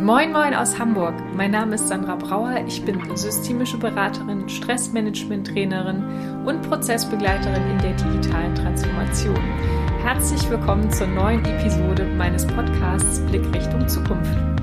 Moin Moin aus Hamburg. Mein Name ist Sandra Brauer. Ich bin systemische Beraterin, Stressmanagement-Trainerin und Prozessbegleiterin in der digitalen Transformation. Herzlich willkommen zur neuen Episode meines Podcasts Blick Richtung Zukunft.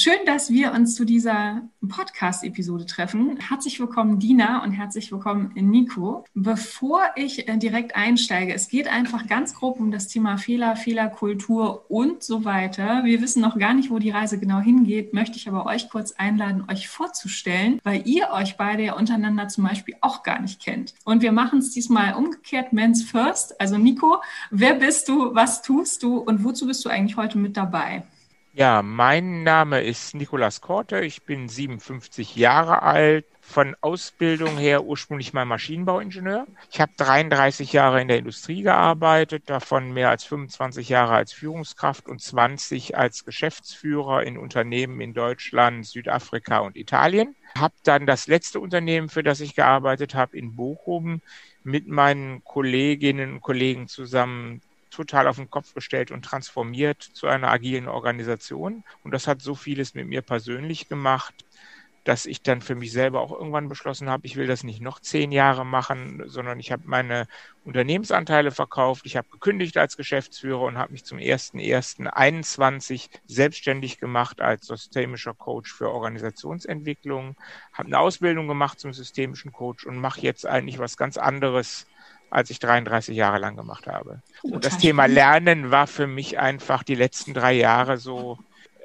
Schön, dass wir uns zu dieser Podcast-Episode treffen. Herzlich willkommen, Dina, und herzlich willkommen, Nico. Bevor ich äh, direkt einsteige, es geht einfach ganz grob um das Thema Fehler, Fehlerkultur und so weiter. Wir wissen noch gar nicht, wo die Reise genau hingeht, möchte ich aber euch kurz einladen, euch vorzustellen, weil ihr euch beide ja untereinander zum Beispiel auch gar nicht kennt. Und wir machen es diesmal umgekehrt, Men's First. Also Nico, wer bist du, was tust du und wozu bist du eigentlich heute mit dabei? Ja, mein Name ist Nikolas Korte. Ich bin 57 Jahre alt. Von Ausbildung her ursprünglich mal Maschinenbauingenieur. Ich habe 33 Jahre in der Industrie gearbeitet, davon mehr als 25 Jahre als Führungskraft und 20 als Geschäftsführer in Unternehmen in Deutschland, Südafrika und Italien. Habe dann das letzte Unternehmen, für das ich gearbeitet habe, in Bochum mit meinen Kolleginnen und Kollegen zusammen total auf den Kopf gestellt und transformiert zu einer agilen Organisation. Und das hat so vieles mit mir persönlich gemacht, dass ich dann für mich selber auch irgendwann beschlossen habe, ich will das nicht noch zehn Jahre machen, sondern ich habe meine Unternehmensanteile verkauft, ich habe gekündigt als Geschäftsführer und habe mich zum 1.1.21 selbstständig gemacht als systemischer Coach für Organisationsentwicklung, habe eine Ausbildung gemacht zum systemischen Coach und mache jetzt eigentlich was ganz anderes als ich 33 Jahre lang gemacht habe. Und das Thema Lernen war für mich einfach die letzten drei Jahre so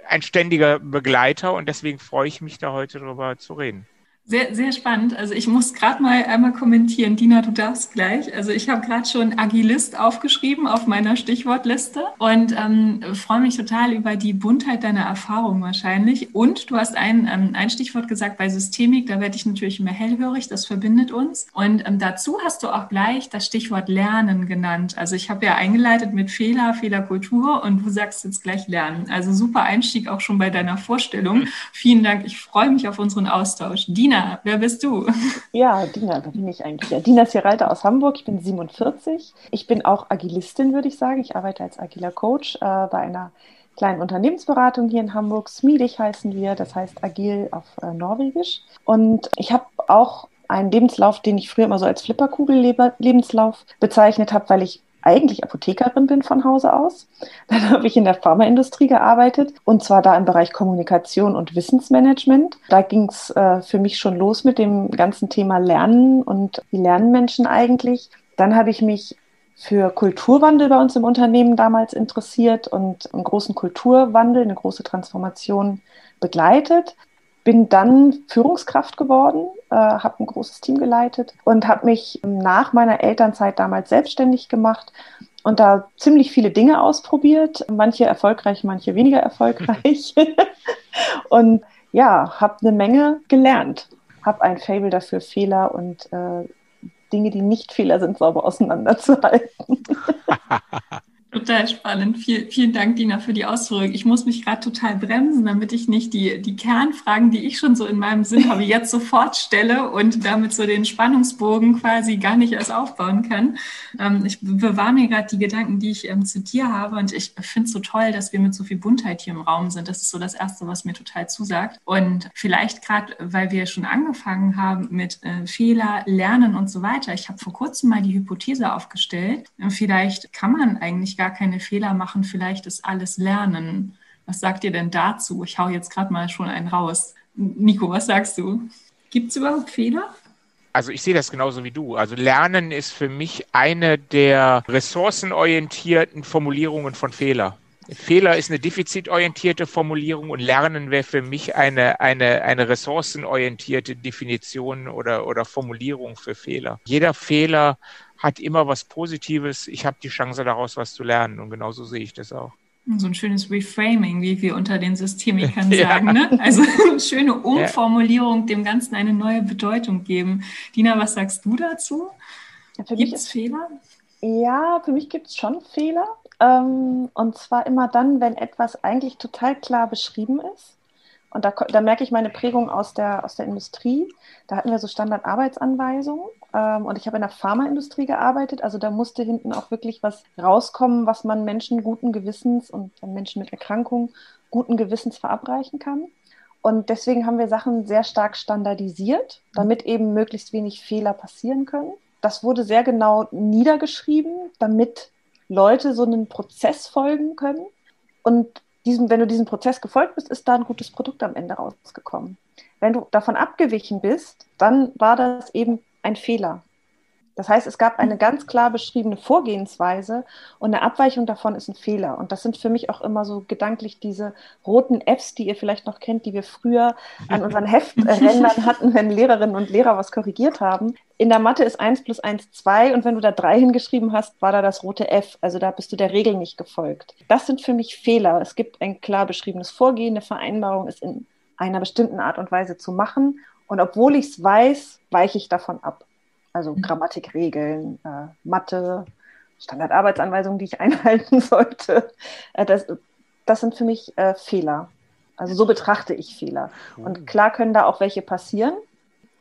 ein ständiger Begleiter und deswegen freue ich mich da heute drüber zu reden. Sehr, sehr spannend. Also ich muss gerade mal einmal kommentieren. Dina, du darfst gleich. Also ich habe gerade schon Agilist aufgeschrieben auf meiner Stichwortliste und ähm, freue mich total über die Buntheit deiner Erfahrungen wahrscheinlich. Und du hast ein, ähm, ein Stichwort gesagt bei Systemik, da werde ich natürlich immer hellhörig, das verbindet uns. Und ähm, dazu hast du auch gleich das Stichwort Lernen genannt. Also ich habe ja eingeleitet mit Fehler, Fehlerkultur und du sagst jetzt gleich Lernen. Also super Einstieg auch schon bei deiner Vorstellung. Vielen Dank. Ich freue mich auf unseren Austausch. Dina, Dina, wer bist du? Ja, Dina, da bin ich eigentlich. Ja. Dina Sierreiter aus Hamburg, ich bin 47. Ich bin auch Agilistin, würde ich sagen. Ich arbeite als agiler Coach äh, bei einer kleinen Unternehmensberatung hier in Hamburg. Smiedig heißen wir, das heißt agil auf äh, Norwegisch. Und ich habe auch einen Lebenslauf, den ich früher immer so als Flipperkugel-Lebenslauf bezeichnet habe, weil ich eigentlich Apothekerin bin von Hause aus. Dann habe ich in der Pharmaindustrie gearbeitet und zwar da im Bereich Kommunikation und Wissensmanagement. Da ging es äh, für mich schon los mit dem ganzen Thema Lernen und wie lernen Menschen eigentlich. Dann habe ich mich für Kulturwandel bei uns im Unternehmen damals interessiert und einen großen Kulturwandel, eine große Transformation begleitet bin dann Führungskraft geworden, äh, habe ein großes Team geleitet und habe mich nach meiner Elternzeit damals selbstständig gemacht und da ziemlich viele Dinge ausprobiert, manche erfolgreich, manche weniger erfolgreich. und ja, habe eine Menge gelernt, habe ein Fable dafür, Fehler und äh, Dinge, die nicht Fehler sind, sauber auseinanderzuhalten. Total spannend. Viel, vielen Dank, Dina, für die Ausführung. Ich muss mich gerade total bremsen, damit ich nicht die, die Kernfragen, die ich schon so in meinem Sinn habe, jetzt sofort stelle und damit so den Spannungsbogen quasi gar nicht erst aufbauen kann. Ähm, ich bewahre mir gerade die Gedanken, die ich ähm, zu dir habe und ich finde es so toll, dass wir mit so viel Buntheit hier im Raum sind. Das ist so das Erste, was mir total zusagt. Und vielleicht gerade, weil wir schon angefangen haben mit äh, Fehler, Lernen und so weiter. Ich habe vor kurzem mal die Hypothese aufgestellt. Vielleicht kann man eigentlich gar gar keine Fehler machen, vielleicht ist alles Lernen. Was sagt ihr denn dazu? Ich hau jetzt gerade mal schon einen raus. Nico, was sagst du? Gibt es überhaupt Fehler? Also ich sehe das genauso wie du. Also Lernen ist für mich eine der ressourcenorientierten Formulierungen von Fehler. Fehler ist eine defizitorientierte Formulierung und Lernen wäre für mich eine, eine, eine ressourcenorientierte Definition oder, oder Formulierung für Fehler. Jeder Fehler hat immer was Positives. Ich habe die Chance daraus was zu lernen und genauso sehe ich das auch. So ein schönes Reframing, wie wir unter den Systemikern ja. sagen. Ne? Also eine schöne Umformulierung, dem Ganzen eine neue Bedeutung geben. Dina, was sagst du dazu? Ja, gibt es Fehler? Ja, für mich gibt es schon Fehler. Ähm, und zwar immer dann, wenn etwas eigentlich total klar beschrieben ist Und da, da, merke ich meine Prägung aus der, aus der Industrie. Da hatten wir so Standardarbeitsanweisungen. Ähm, und ich habe in der Pharmaindustrie gearbeitet. Also da musste hinten auch wirklich was rauskommen, was man Menschen guten Gewissens und Menschen mit Erkrankungen guten Gewissens verabreichen kann. Und deswegen haben wir Sachen sehr stark standardisiert, damit eben möglichst wenig Fehler passieren können. Das wurde sehr genau niedergeschrieben, damit Leute so einen Prozess folgen können. Und diesem, wenn du diesem Prozess gefolgt bist, ist da ein gutes Produkt am Ende rausgekommen. Wenn du davon abgewichen bist, dann war das eben ein Fehler. Das heißt, es gab eine ganz klar beschriebene Vorgehensweise und eine Abweichung davon ist ein Fehler. Und das sind für mich auch immer so gedanklich diese roten Fs, die ihr vielleicht noch kennt, die wir früher an unseren Hefträndern hatten, wenn Lehrerinnen und Lehrer was korrigiert haben. In der Mathe ist 1 plus 1 2 und wenn du da 3 hingeschrieben hast, war da das rote F. Also da bist du der Regel nicht gefolgt. Das sind für mich Fehler. Es gibt ein klar beschriebenes Vorgehen, eine Vereinbarung ist in einer bestimmten Art und Weise zu machen. Und obwohl ich es weiß, weiche ich davon ab. Also mhm. Grammatikregeln, äh, Mathe, Standardarbeitsanweisungen, die ich einhalten sollte. Äh, das, das sind für mich äh, Fehler. Also so betrachte ich Fehler. Und mhm. klar können da auch welche passieren.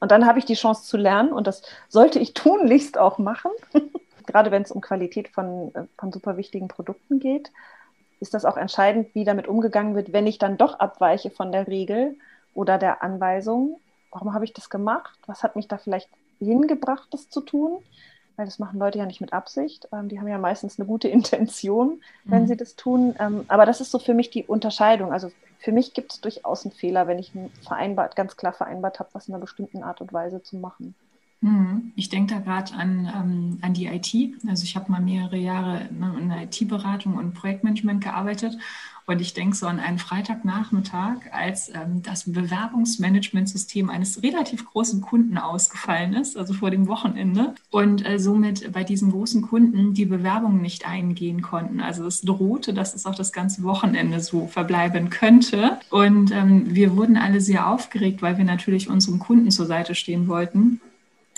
Und dann habe ich die Chance zu lernen und das sollte ich tunlichst auch machen. Gerade wenn es um Qualität von, äh, von super wichtigen Produkten geht, ist das auch entscheidend, wie damit umgegangen wird, wenn ich dann doch abweiche von der Regel oder der Anweisung. Warum habe ich das gemacht? Was hat mich da vielleicht hingebracht, das zu tun. Weil das machen Leute ja nicht mit Absicht. Ähm, die haben ja meistens eine gute Intention, wenn mhm. sie das tun. Ähm, aber das ist so für mich die Unterscheidung. Also für mich gibt es durchaus einen Fehler, wenn ich vereinbart, ganz klar vereinbart habe, was in einer bestimmten Art und Weise zu machen. Mhm. Ich denke da gerade an, ähm, an die IT. Also ich habe mal mehrere Jahre in der IT-Beratung und Projektmanagement gearbeitet und ich denke so an einen Freitagnachmittag, als ähm, das Bewerbungsmanagementsystem eines relativ großen Kunden ausgefallen ist, also vor dem Wochenende, und äh, somit bei diesem großen Kunden die Bewerbungen nicht eingehen konnten. Also es drohte, dass es auch das ganze Wochenende so verbleiben könnte. Und ähm, wir wurden alle sehr aufgeregt, weil wir natürlich unserem Kunden zur Seite stehen wollten.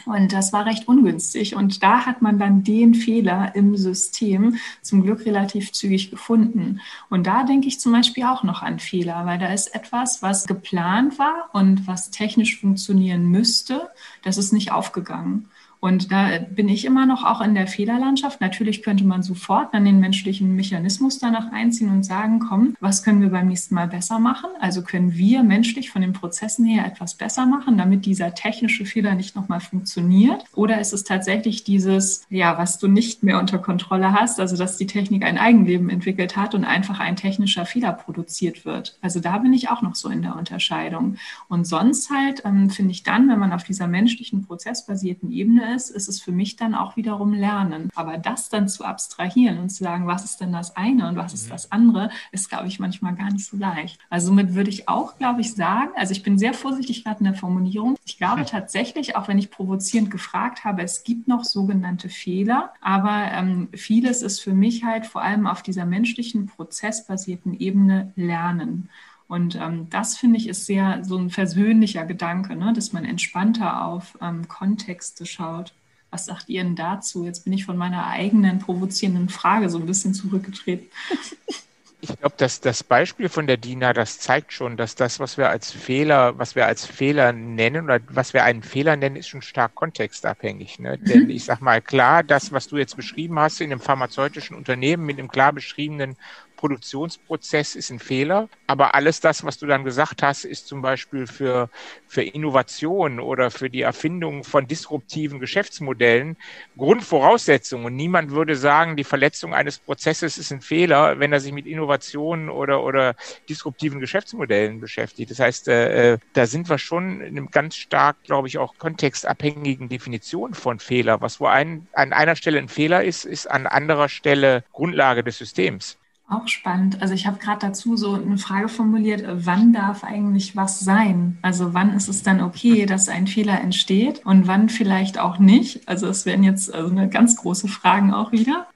Und das war recht ungünstig. Und da hat man dann den Fehler im System zum Glück relativ zügig gefunden. Und da denke ich zum Beispiel auch noch an Fehler, weil da ist etwas, was geplant war und was technisch funktionieren müsste, das ist nicht aufgegangen. Und da bin ich immer noch auch in der Fehlerlandschaft. Natürlich könnte man sofort dann den menschlichen Mechanismus danach einziehen und sagen, komm, was können wir beim nächsten Mal besser machen? Also können wir menschlich von den Prozessen her etwas besser machen, damit dieser technische Fehler nicht nochmal funktioniert? Oder ist es tatsächlich dieses, ja, was du nicht mehr unter Kontrolle hast, also dass die Technik ein Eigenleben entwickelt hat und einfach ein technischer Fehler produziert wird? Also da bin ich auch noch so in der Unterscheidung. Und sonst halt ähm, finde ich dann, wenn man auf dieser menschlichen, prozessbasierten Ebene ist, ist es für mich dann auch wiederum Lernen. Aber das dann zu abstrahieren und zu sagen, was ist denn das eine und was ist mhm. das andere, ist, glaube ich, manchmal gar nicht so leicht. Also somit würde ich auch, glaube ich, sagen, also ich bin sehr vorsichtig gerade in der Formulierung. Ich glaube tatsächlich, auch wenn ich provozierend gefragt habe, es gibt noch sogenannte Fehler, aber ähm, vieles ist für mich halt vor allem auf dieser menschlichen, prozessbasierten Ebene Lernen. Und ähm, das finde ich ist sehr so ein versöhnlicher Gedanke, ne? dass man entspannter auf ähm, Kontexte schaut. Was sagt ihr denn dazu? Jetzt bin ich von meiner eigenen provozierenden Frage so ein bisschen zurückgetreten. Ich glaube, dass das Beispiel von der DINA, das zeigt schon, dass das, was wir als Fehler, was wir als Fehler nennen oder was wir einen Fehler nennen, ist schon stark kontextabhängig. Ne? Mhm. Denn ich sag mal, klar, das, was du jetzt beschrieben hast in einem pharmazeutischen Unternehmen mit einem klar beschriebenen Produktionsprozess ist ein Fehler, aber alles das, was du dann gesagt hast, ist zum Beispiel für, für Innovation oder für die Erfindung von disruptiven Geschäftsmodellen Grundvoraussetzung. Und niemand würde sagen, die Verletzung eines Prozesses ist ein Fehler, wenn er sich mit Innovationen oder, oder disruptiven Geschäftsmodellen beschäftigt. Das heißt, äh, äh da sind wir schon in einem ganz stark, glaube ich, auch kontextabhängigen Definition von Fehler. Was wo ein, an einer Stelle ein Fehler ist, ist an anderer Stelle Grundlage des Systems. Auch spannend. Also ich habe gerade dazu so eine Frage formuliert, wann darf eigentlich was sein? Also wann ist es dann okay, dass ein Fehler entsteht und wann vielleicht auch nicht? Also es werden jetzt also eine ganz große Fragen auch wieder.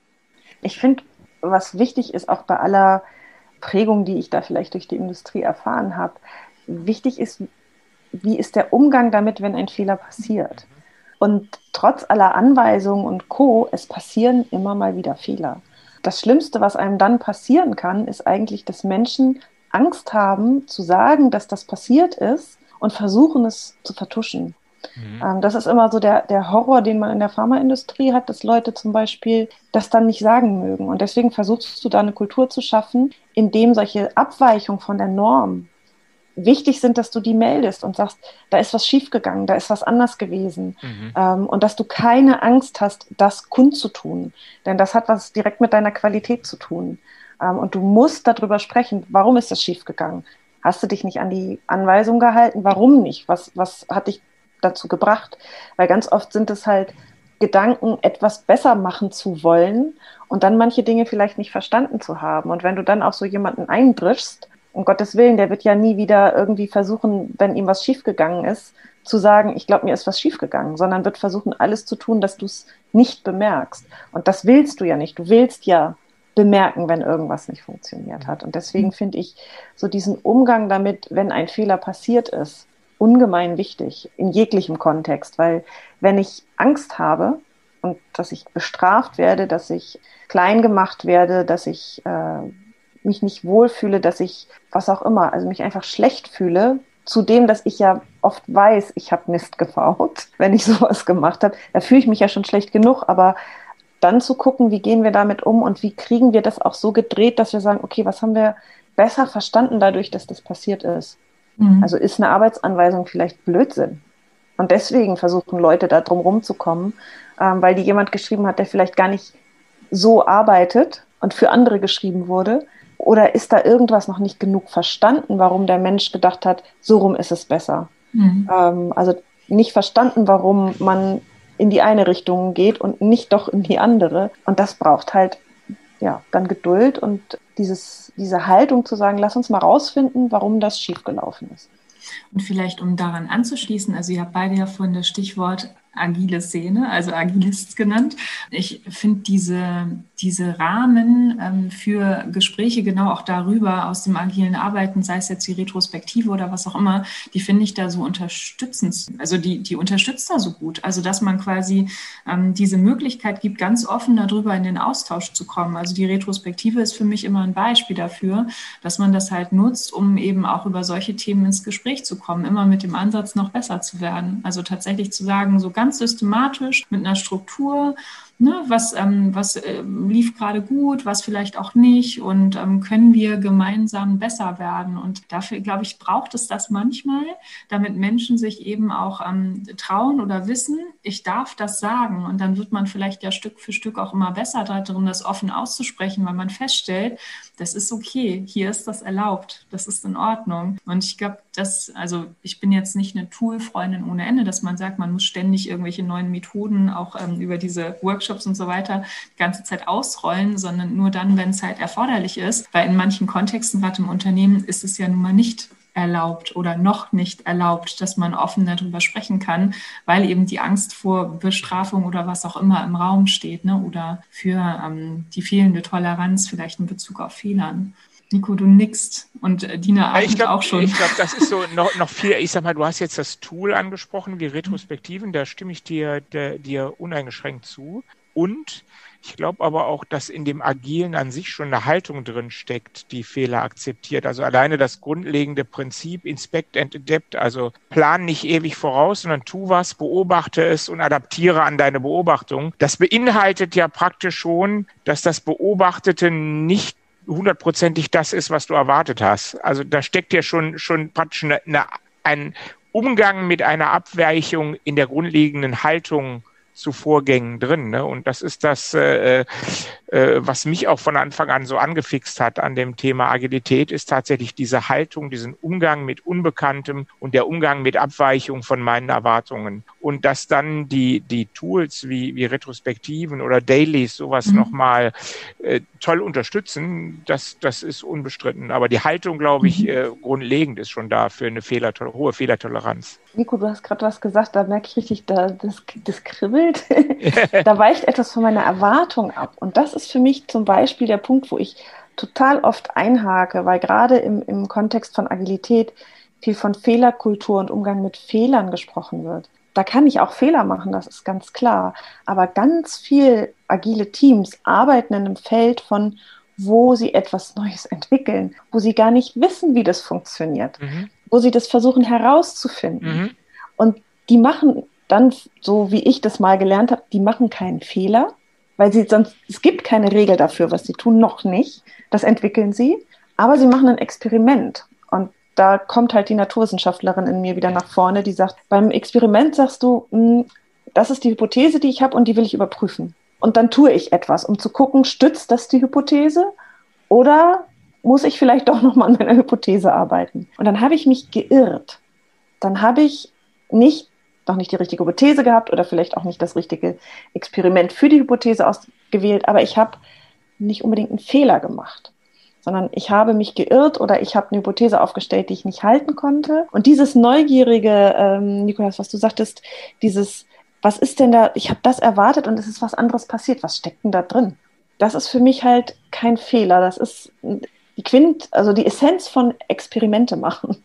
Ich finde, was wichtig ist, auch bei aller Prägung, die ich da vielleicht durch die Industrie erfahren habe, wichtig ist, wie ist der Umgang damit, wenn ein Fehler passiert? Und trotz aller Anweisungen und Co, es passieren immer mal wieder Fehler das Schlimmste, was einem dann passieren kann, ist eigentlich, dass Menschen Angst haben zu sagen, dass das passiert ist und versuchen es zu vertuschen. Mhm. Ähm, das ist immer so der, der Horror, den man in der Pharmaindustrie hat, dass Leute zum Beispiel das dann nicht sagen mögen. Und deswegen versuchst du da eine Kultur zu schaffen, in dem solche Abweichungen von der Norm wichtig sind, dass du die meldest und sagst, da ist was schiefgegangen, da ist was anders gewesen. Mhm. Ähm, und dass du keine Angst hast, das kundzutun. Denn das hat was direkt mit deiner Qualität zu tun. Ähm, und du musst darüber sprechen, warum ist das schiefgegangen? Hast du dich nicht an die Anweisung gehalten? Warum nicht? Was, was hat dich dazu gebracht? Weil ganz oft sind es halt Gedanken, etwas besser machen zu wollen und dann manche Dinge vielleicht nicht verstanden zu haben. Und wenn du dann auf so jemanden eindrischst, um Gottes Willen, der wird ja nie wieder irgendwie versuchen, wenn ihm was schiefgegangen ist, zu sagen, ich glaube, mir ist was schiefgegangen, sondern wird versuchen, alles zu tun, dass du es nicht bemerkst. Und das willst du ja nicht. Du willst ja bemerken, wenn irgendwas nicht funktioniert hat. Und deswegen mhm. finde ich so diesen Umgang damit, wenn ein Fehler passiert ist, ungemein wichtig in jeglichem Kontext, weil wenn ich Angst habe und dass ich bestraft werde, dass ich klein gemacht werde, dass ich äh, mich nicht wohlfühle, dass ich was auch immer, also mich einfach schlecht fühle, zudem, dass ich ja oft weiß, ich habe Mist gebaut, wenn ich sowas gemacht habe, da fühle ich mich ja schon schlecht genug, aber dann zu gucken, wie gehen wir damit um und wie kriegen wir das auch so gedreht, dass wir sagen, okay, was haben wir besser verstanden dadurch, dass das passiert ist. Mhm. Also ist eine Arbeitsanweisung vielleicht Blödsinn. Und deswegen versuchen Leute da drum rumzukommen, ähm, weil die jemand geschrieben hat, der vielleicht gar nicht so arbeitet und für andere geschrieben wurde. Oder ist da irgendwas noch nicht genug verstanden, warum der Mensch gedacht hat, so rum ist es besser? Mhm. Ähm, also nicht verstanden, warum man in die eine Richtung geht und nicht doch in die andere. Und das braucht halt ja dann Geduld und dieses, diese Haltung zu sagen, lass uns mal rausfinden, warum das schiefgelaufen ist. Und vielleicht, um daran anzuschließen, also ihr habt beide ja vorhin das Stichwort agile Szene, also Agilists genannt. Ich finde diese, diese Rahmen ähm, für Gespräche genau auch darüber aus dem agilen Arbeiten, sei es jetzt die Retrospektive oder was auch immer, die finde ich da so unterstützend. Also die, die unterstützt da so gut. Also dass man quasi ähm, diese Möglichkeit gibt, ganz offen darüber in den Austausch zu kommen. Also die Retrospektive ist für mich immer ein Beispiel dafür, dass man das halt nutzt, um eben auch über solche Themen ins Gespräch zu kommen, immer mit dem Ansatz, noch besser zu werden. Also tatsächlich zu sagen, so ganz systematisch mit einer Struktur Ne, was, ähm, was äh, lief gerade gut, was vielleicht auch nicht und ähm, können wir gemeinsam besser werden. Und dafür, glaube ich, braucht es das manchmal, damit Menschen sich eben auch ähm, trauen oder wissen, ich darf das sagen. Und dann wird man vielleicht ja Stück für Stück auch immer besser darin, das offen auszusprechen, weil man feststellt, das ist okay, hier ist das erlaubt, das ist in Ordnung. Und ich glaube, das, also ich bin jetzt nicht eine Tool-Freundin ohne Ende, dass man sagt, man muss ständig irgendwelche neuen Methoden auch ähm, über diese Workshops und so weiter die ganze Zeit ausrollen, sondern nur dann, wenn es halt erforderlich ist. Weil in manchen Kontexten, gerade im Unternehmen, ist es ja nun mal nicht erlaubt oder noch nicht erlaubt, dass man offen darüber sprechen kann, weil eben die Angst vor Bestrafung oder was auch immer im Raum steht ne? oder für ähm, die fehlende Toleranz vielleicht in Bezug auf Fehlern. Nico, du nickst und äh, Dina atmet glaub, auch schon. Ich glaube, das ist so noch, noch viel, ich sag mal, du hast jetzt das Tool angesprochen, die Retrospektiven, da stimme ich dir, der, dir uneingeschränkt zu. Und ich glaube aber auch, dass in dem Agilen an sich schon eine Haltung drin steckt, die Fehler akzeptiert. Also alleine das grundlegende Prinzip Inspect and Adapt, also plan nicht ewig voraus, sondern tu was, beobachte es und adaptiere an deine Beobachtung. Das beinhaltet ja praktisch schon, dass das Beobachtete nicht hundertprozentig das ist, was du erwartet hast. Also da steckt ja schon, schon praktisch eine, eine, ein Umgang mit einer Abweichung in der grundlegenden Haltung zu Vorgängen drin. Ne? Und das ist das, äh, äh, was mich auch von Anfang an so angefixt hat an dem Thema Agilität, ist tatsächlich diese Haltung, diesen Umgang mit Unbekanntem und der Umgang mit Abweichung von meinen Erwartungen. Und dass dann die, die Tools wie, wie Retrospektiven oder Dailies sowas mhm. nochmal äh, toll unterstützen, das, das ist unbestritten. Aber die Haltung, glaube ich, mhm. äh, grundlegend ist schon da für eine Fehler, hohe Fehlertoleranz. Nico, du hast gerade was gesagt, da merke ich richtig, da, das, das kribbelt. da weicht etwas von meiner Erwartung ab. Und das ist für mich zum Beispiel der Punkt, wo ich total oft einhake, weil gerade im, im Kontext von Agilität viel von Fehlerkultur und Umgang mit Fehlern gesprochen wird. Da kann ich auch Fehler machen, das ist ganz klar. Aber ganz viel agile Teams arbeiten in einem Feld von wo sie etwas Neues entwickeln, wo sie gar nicht wissen, wie das funktioniert, mhm. Wo sie das versuchen herauszufinden. Mhm. Und die machen dann, so wie ich das mal gelernt habe, die machen keinen Fehler, weil sie sonst, es gibt keine Regel dafür, was sie tun, noch nicht. Das entwickeln sie, aber sie machen ein Experiment. Und da kommt halt die Naturwissenschaftlerin in mir wieder nach vorne, die sagt, beim Experiment sagst du, hm, das ist die Hypothese, die ich habe und die will ich überprüfen. Und dann tue ich etwas, um zu gucken, stützt das die Hypothese oder muss ich vielleicht doch nochmal an meiner Hypothese arbeiten? Und dann habe ich mich geirrt. Dann habe ich nicht, noch nicht die richtige Hypothese gehabt oder vielleicht auch nicht das richtige Experiment für die Hypothese ausgewählt, aber ich habe nicht unbedingt einen Fehler gemacht sondern ich habe mich geirrt oder ich habe eine Hypothese aufgestellt, die ich nicht halten konnte. Und dieses neugierige, ähm, Nikolas, was du sagtest, dieses was ist denn da, ich habe das erwartet und es ist was anderes passiert, was steckt denn da drin? Das ist für mich halt kein Fehler, das ist die Quint, also die Essenz von Experimente machen.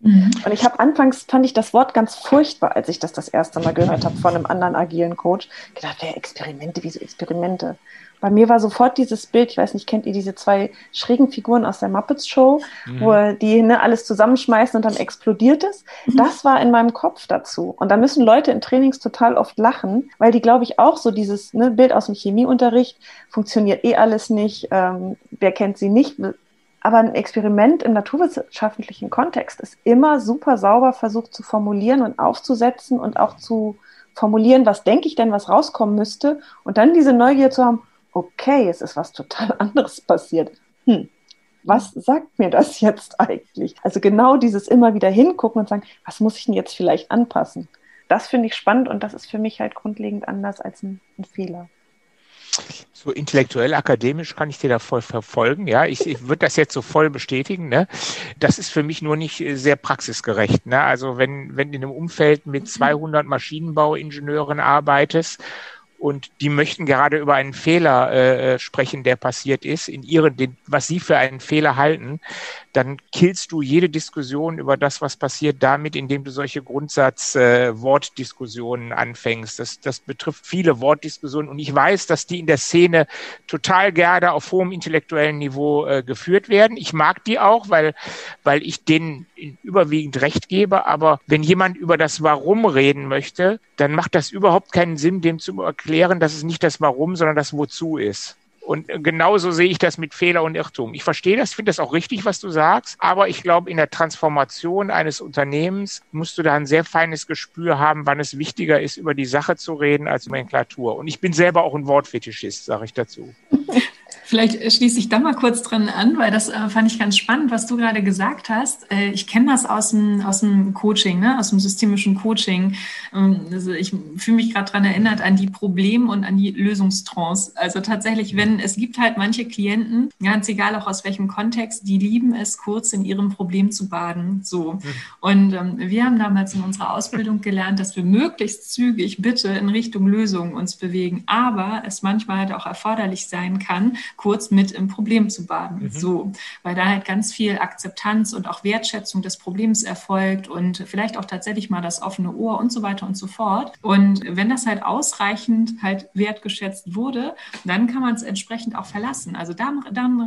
Mhm. Und ich habe anfangs, fand ich das Wort ganz furchtbar, als ich das das erste Mal gehört habe von einem anderen agilen Coach. Ich gedacht, wer Experimente, wieso Experimente? bei mir war sofort dieses Bild, ich weiß nicht, kennt ihr diese zwei schrägen Figuren aus der Muppets Show, mhm. wo die ne, alles zusammenschmeißen und dann explodiert es? Mhm. Das war in meinem Kopf dazu. Und da müssen Leute in Trainings total oft lachen, weil die, glaube ich, auch so dieses ne, Bild aus dem Chemieunterricht, funktioniert eh alles nicht, ähm, wer kennt sie nicht, aber ein Experiment im naturwissenschaftlichen Kontext ist immer super sauber versucht zu formulieren und aufzusetzen und auch zu formulieren, was denke ich denn, was rauskommen müsste. Und dann diese Neugier zu haben, okay, es ist was total anderes passiert. Hm, was sagt mir das jetzt eigentlich? Also genau dieses immer wieder hingucken und sagen, was muss ich denn jetzt vielleicht anpassen? Das finde ich spannend und das ist für mich halt grundlegend anders als ein, ein Fehler. So intellektuell, akademisch kann ich dir da voll verfolgen. Ja, ich, ich würde das jetzt so voll bestätigen. Ne? Das ist für mich nur nicht äh, sehr praxisgerecht. Ne? Also wenn, wenn in einem Umfeld mit 200 Maschinenbauingenieuren arbeitest und die möchten gerade über einen Fehler äh, äh, sprechen, der passiert ist, in ihren, den, was sie für einen Fehler halten, dann killst du jede Diskussion über das, was passiert, damit, indem du solche Grundsatz-Wortdiskussionen äh, anfängst. Das, das betrifft viele Wortdiskussionen und ich weiß, dass die in der Szene total gerne auf hohem intellektuellen Niveau äh, geführt werden. Ich mag die auch, weil, weil ich denen überwiegend recht gebe. Aber wenn jemand über das Warum reden möchte, dann macht das überhaupt keinen Sinn, dem zu erklären, dass es nicht das Warum, sondern das Wozu ist. Und genauso sehe ich das mit Fehler und Irrtum. Ich verstehe das, finde das auch richtig, was du sagst, aber ich glaube, in der Transformation eines Unternehmens musst du da ein sehr feines Gespür haben, wann es wichtiger ist, über die Sache zu reden als Nomenklatur. Und ich bin selber auch ein Wortfetischist, sage ich dazu. Vielleicht schließe ich da mal kurz dran an, weil das äh, fand ich ganz spannend, was du gerade gesagt hast. Äh, ich kenne das aus dem, aus dem Coaching, ne? aus dem systemischen Coaching. Ähm, also ich fühle mich gerade daran erinnert an die Problem- und an die Lösungstrance. Also tatsächlich, wenn es gibt halt manche Klienten, ganz egal auch aus welchem Kontext, die lieben es, kurz in ihrem Problem zu baden. So. Mhm. Und ähm, wir haben damals in unserer Ausbildung gelernt, dass wir möglichst zügig bitte in Richtung Lösung uns bewegen, aber es manchmal halt auch erforderlich sein kann, kurz mit im Problem zu baden. Mhm. So, weil da halt ganz viel Akzeptanz und auch Wertschätzung des Problems erfolgt und vielleicht auch tatsächlich mal das offene Ohr und so weiter und so fort. Und wenn das halt ausreichend halt wertgeschätzt wurde, dann kann man es entsprechend auch verlassen. Also daran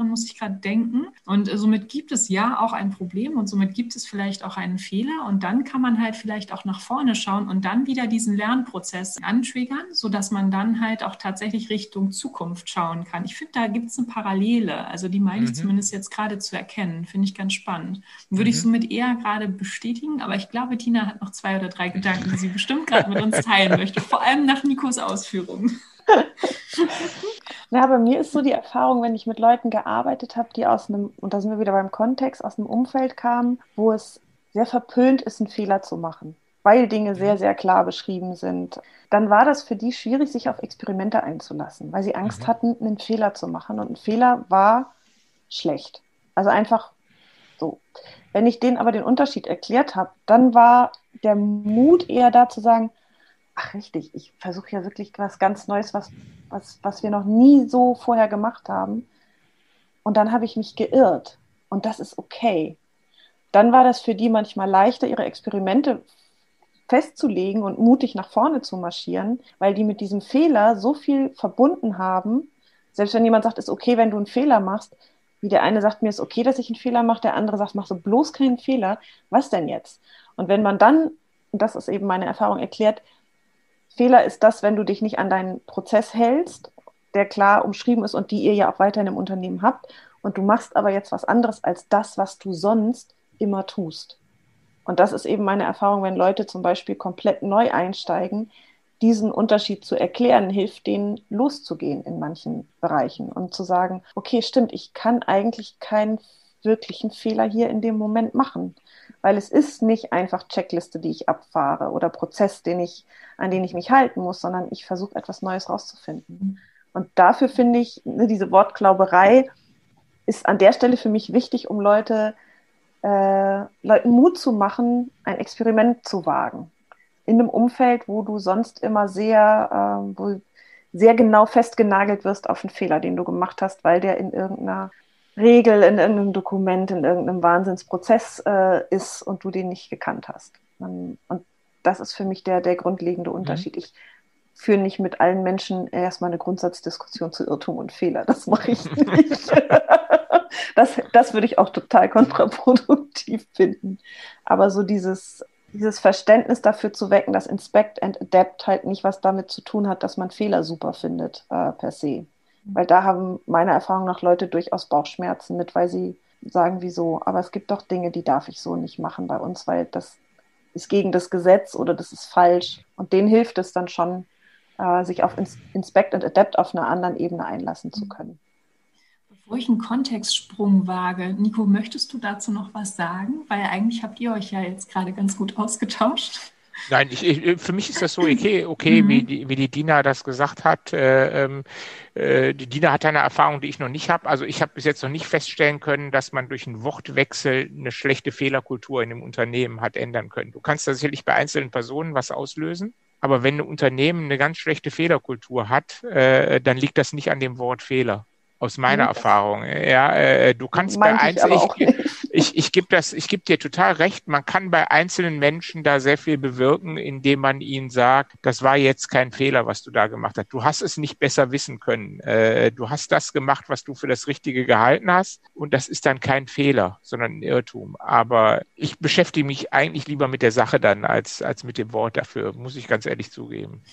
muss ich gerade denken. Und somit gibt es ja auch ein Problem und somit gibt es vielleicht auch einen Fehler. Und dann kann man halt vielleicht auch nach vorne schauen und dann wieder diesen Lernprozess antriggern, sodass man dann halt auch tatsächlich Richtung Zukunft schauen kann. Ich finde, da gibt gibt es eine Parallele. Also die meine ich mhm. zumindest jetzt gerade zu erkennen. Finde ich ganz spannend. Würde mhm. ich somit eher gerade bestätigen, aber ich glaube, Tina hat noch zwei oder drei Gedanken, die sie bestimmt gerade mit uns teilen möchte. Vor allem nach Nikos Ausführungen. Na, bei mir ist so die Erfahrung, wenn ich mit Leuten gearbeitet habe, die aus einem, und da sind wir wieder beim Kontext, aus einem Umfeld kamen, wo es sehr verpönt ist, einen Fehler zu machen weil Dinge sehr, sehr klar beschrieben sind, dann war das für die schwierig, sich auf Experimente einzulassen, weil sie Angst mhm. hatten, einen Fehler zu machen. Und ein Fehler war schlecht. Also einfach so. Wenn ich denen aber den Unterschied erklärt habe, dann war der Mut eher da zu sagen, ach richtig, ich versuche ja wirklich was ganz Neues, was, was, was wir noch nie so vorher gemacht haben. Und dann habe ich mich geirrt. Und das ist okay. Dann war das für die manchmal leichter, ihre Experimente festzulegen und mutig nach vorne zu marschieren, weil die mit diesem Fehler so viel verbunden haben, Selbst wenn jemand sagt, ist okay, wenn du einen Fehler machst, wie der eine sagt, mir ist okay, dass ich einen Fehler mache, der andere sagt, mach so bloß keinen Fehler, was denn jetzt? Und wenn man dann, und das ist eben meine Erfahrung, erklärt, Fehler ist das, wenn du dich nicht an deinen Prozess hältst, der klar umschrieben ist und die ihr ja auch weiterhin im Unternehmen habt, und du machst aber jetzt was anderes als das, was du sonst immer tust. Und das ist eben meine Erfahrung, wenn Leute zum Beispiel komplett neu einsteigen, diesen Unterschied zu erklären, hilft denen loszugehen in manchen Bereichen und zu sagen, okay, stimmt, ich kann eigentlich keinen wirklichen Fehler hier in dem Moment machen, weil es ist nicht einfach Checkliste, die ich abfahre oder Prozess, den ich, an den ich mich halten muss, sondern ich versuche etwas Neues rauszufinden. Und dafür finde ich, ne, diese Wortglauberei ist an der Stelle für mich wichtig, um Leute, äh, Leuten Mut zu machen, ein Experiment zu wagen in einem Umfeld, wo du sonst immer sehr, äh, wo sehr genau festgenagelt wirst auf einen Fehler, den du gemacht hast, weil der in irgendeiner Regel, in irgendeinem Dokument, in irgendeinem Wahnsinnsprozess äh, ist und du den nicht gekannt hast. Und das ist für mich der, der grundlegende mhm. Unterschied. Mhm. Ich führe nicht mit allen Menschen erstmal eine Grundsatzdiskussion zu Irrtum und Fehler. Das mache ich nicht. das, das würde ich auch total kontraproduktiv finden. Aber so dieses dieses Verständnis dafür zu wecken, dass Inspect and Adapt halt nicht was damit zu tun hat, dass man Fehler super findet äh, per se. Weil da haben meiner Erfahrung nach Leute durchaus Bauchschmerzen mit, weil sie sagen, wieso. Aber es gibt doch Dinge, die darf ich so nicht machen bei uns, weil das ist gegen das Gesetz oder das ist falsch. Und denen hilft es dann schon, äh, sich auf Inspect and Adapt auf einer anderen Ebene einlassen zu können wo ich einen Kontextsprung wage. Nico, möchtest du dazu noch was sagen? Weil eigentlich habt ihr euch ja jetzt gerade ganz gut ausgetauscht. Nein, ich, ich, für mich ist das so okay, okay, mhm. wie, die, wie die Dina das gesagt hat. Äh, ähm, äh, die Dina hat eine Erfahrung, die ich noch nicht habe. Also ich habe bis jetzt noch nicht feststellen können, dass man durch einen Wortwechsel eine schlechte Fehlerkultur in einem Unternehmen hat ändern können. Du kannst da sicherlich bei einzelnen Personen was auslösen. Aber wenn ein Unternehmen eine ganz schlechte Fehlerkultur hat, äh, dann liegt das nicht an dem Wort Fehler aus meiner mhm. Erfahrung. Ja, äh, du kannst bei einzelnen, ich, ich, ich gebe das, ich gebe dir total recht. Man kann bei einzelnen Menschen da sehr viel bewirken, indem man ihnen sagt, das war jetzt kein Fehler, was du da gemacht hast. Du hast es nicht besser wissen können. Äh, du hast das gemacht, was du für das Richtige gehalten hast, und das ist dann kein Fehler, sondern ein Irrtum. Aber ich beschäftige mich eigentlich lieber mit der Sache dann als als mit dem Wort dafür, muss ich ganz ehrlich zugeben.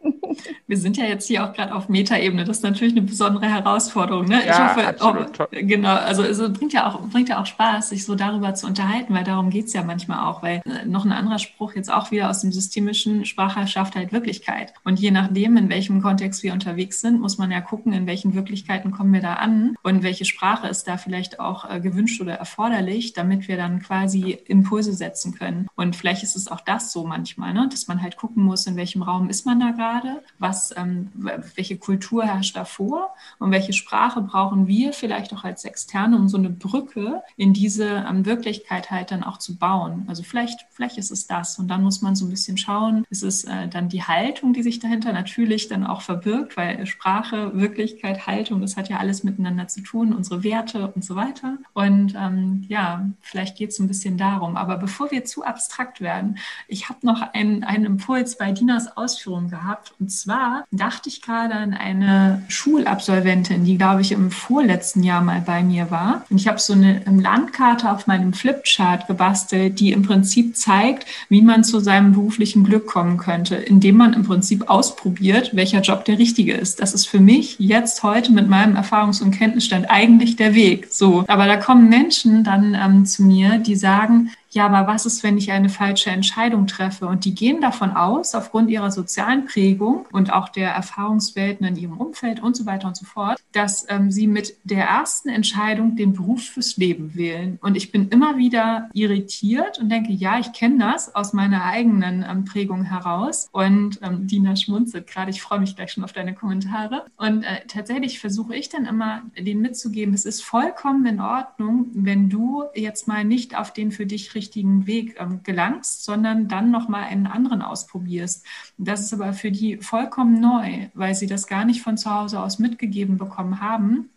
Wir sind ja jetzt hier auch gerade auf Metaebene. Das ist natürlich eine besondere Herausforderung. Ne? Ja, ich hoffe. Auch, genau, also es bringt ja auch bringt ja auch Spaß, sich so darüber zu unterhalten, weil darum geht es ja manchmal auch. Weil äh, noch ein anderer Spruch jetzt auch wieder aus dem systemischen Sprache schafft halt Wirklichkeit. Und je nachdem, in welchem Kontext wir unterwegs sind, muss man ja gucken, in welchen Wirklichkeiten kommen wir da an und welche Sprache ist da vielleicht auch äh, gewünscht oder erforderlich, damit wir dann quasi Impulse setzen können. Und vielleicht ist es auch das so manchmal, ne? dass man halt gucken muss, in welchem Raum ist man da gerade was, ähm, welche Kultur herrscht davor und welche Sprache brauchen wir vielleicht auch als Externe, um so eine Brücke in diese ähm, Wirklichkeit halt dann auch zu bauen. Also vielleicht, vielleicht ist es das und dann muss man so ein bisschen schauen, ist es äh, dann die Haltung, die sich dahinter natürlich dann auch verbirgt, weil Sprache, Wirklichkeit, Haltung, das hat ja alles miteinander zu tun, unsere Werte und so weiter. Und ähm, ja, vielleicht geht es ein bisschen darum. Aber bevor wir zu abstrakt werden, ich habe noch einen, einen Impuls bei Dinas Ausführungen gehabt und zwar dachte ich gerade an eine Schulabsolventin, die, glaube ich, im vorletzten Jahr mal bei mir war. Und ich habe so eine Landkarte auf meinem Flipchart gebastelt, die im Prinzip zeigt, wie man zu seinem beruflichen Glück kommen könnte, indem man im Prinzip ausprobiert, welcher Job der richtige ist. Das ist für mich jetzt heute mit meinem Erfahrungs- und Kenntnisstand eigentlich der Weg. So. Aber da kommen Menschen dann ähm, zu mir, die sagen, ja, aber was ist, wenn ich eine falsche Entscheidung treffe? Und die gehen davon aus, aufgrund ihrer sozialen Prägung und auch der Erfahrungswelten in ihrem Umfeld und so weiter und so fort, dass ähm, sie mit der ersten Entscheidung den Beruf fürs Leben wählen. Und ich bin immer wieder irritiert und denke, ja, ich kenne das aus meiner eigenen ähm, Prägung heraus. Und ähm, Dina schmunzelt gerade, ich freue mich gleich schon auf deine Kommentare. Und äh, tatsächlich versuche ich dann immer, denen mitzugeben, es ist vollkommen in Ordnung, wenn du jetzt mal nicht auf den für dich richtigen richtigen Weg ähm, gelangst, sondern dann nochmal einen anderen ausprobierst. Das ist aber für die vollkommen neu, weil sie das gar nicht von zu Hause aus mitgegeben bekommen haben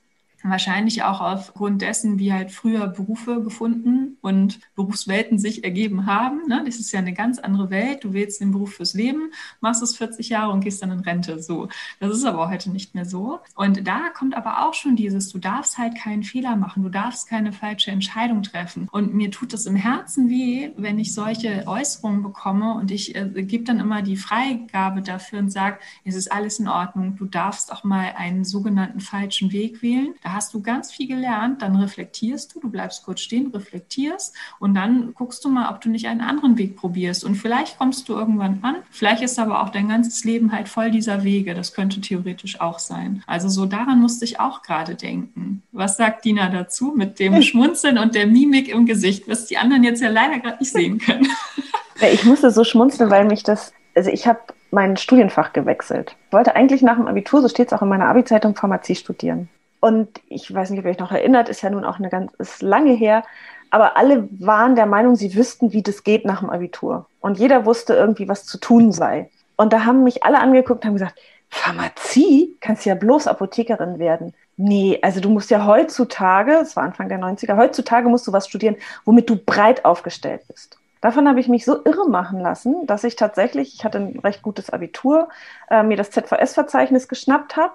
Wahrscheinlich auch aufgrund dessen, wie halt früher Berufe gefunden und Berufswelten sich ergeben haben. Ne? Das ist ja eine ganz andere Welt. Du wählst den Beruf fürs Leben, machst es 40 Jahre und gehst dann in Rente. So, das ist aber heute nicht mehr so. Und da kommt aber auch schon dieses: Du darfst halt keinen Fehler machen, du darfst keine falsche Entscheidung treffen. Und mir tut es im Herzen weh, wenn ich solche Äußerungen bekomme und ich äh, gebe dann immer die Freigabe dafür und sage, es ist alles in Ordnung. Du darfst auch mal einen sogenannten falschen Weg wählen. Da hast du ganz viel gelernt, dann reflektierst du, du bleibst kurz stehen, reflektierst und dann guckst du mal, ob du nicht einen anderen Weg probierst. Und vielleicht kommst du irgendwann an, vielleicht ist aber auch dein ganzes Leben halt voll dieser Wege. Das könnte theoretisch auch sein. Also so daran musste ich auch gerade denken. Was sagt Dina dazu mit dem Schmunzeln und der Mimik im Gesicht, was die anderen jetzt ja leider gerade nicht sehen können? Ich musste so schmunzeln, weil mich das, also ich habe mein Studienfach gewechselt. Ich wollte eigentlich nach dem Abitur, so steht es auch in meiner Abi-Zeitung, Pharmazie studieren. Und ich weiß nicht, ob ihr euch noch erinnert, ist ja nun auch eine ganz, ist lange her. Aber alle waren der Meinung, sie wüssten, wie das geht nach dem Abitur. Und jeder wusste irgendwie, was zu tun sei. Und da haben mich alle angeguckt und haben gesagt, Pharmazie? Kannst ja bloß Apothekerin werden. Nee, also du musst ja heutzutage, es war Anfang der 90er, heutzutage musst du was studieren, womit du breit aufgestellt bist. Davon habe ich mich so irre machen lassen, dass ich tatsächlich, ich hatte ein recht gutes Abitur, äh, mir das ZVS-Verzeichnis geschnappt habe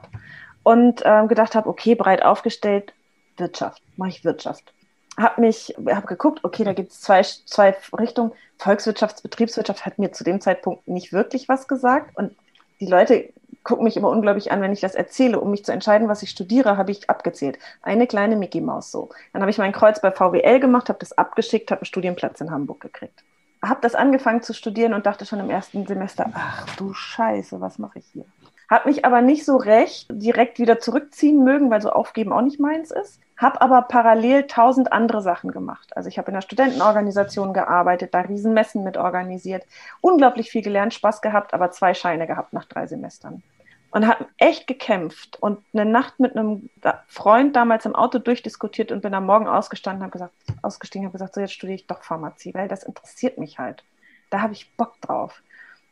und ähm, gedacht habe, okay, breit aufgestellt, Wirtschaft, mache ich Wirtschaft. Habe mich, habe geguckt, okay, da gibt es zwei, zwei Richtungen. Volkswirtschaft, Betriebswirtschaft hat mir zu dem Zeitpunkt nicht wirklich was gesagt. Und die Leute gucken mich immer unglaublich an, wenn ich das erzähle. Um mich zu entscheiden, was ich studiere, habe ich abgezählt. Eine kleine Mickey Maus so. Dann habe ich mein Kreuz bei VWL gemacht, habe das abgeschickt, habe einen Studienplatz in Hamburg gekriegt. Habe das angefangen zu studieren und dachte schon im ersten Semester, ach du Scheiße, was mache ich hier? Habe mich aber nicht so recht direkt wieder zurückziehen mögen, weil so aufgeben auch nicht meins ist. Habe aber parallel tausend andere Sachen gemacht. Also ich habe in der Studentenorganisation gearbeitet, da Riesenmessen mit organisiert, unglaublich viel gelernt, Spaß gehabt, aber zwei Scheine gehabt nach drei Semestern. Und habe echt gekämpft und eine Nacht mit einem Freund damals im Auto durchdiskutiert und bin am Morgen ausgestanden, habe gesagt, ausgestiegen, habe gesagt, so jetzt studiere ich doch Pharmazie, weil das interessiert mich halt. Da habe ich Bock drauf.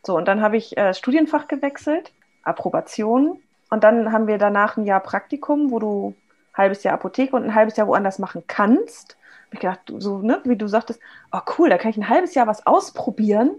So, und dann habe ich äh, Studienfach gewechselt Approbation. Und dann haben wir danach ein Jahr Praktikum, wo du ein halbes Jahr Apotheke und ein halbes Jahr woanders machen kannst. Hab ich gedacht, so, ne, wie du sagtest, oh cool, da kann ich ein halbes Jahr was ausprobieren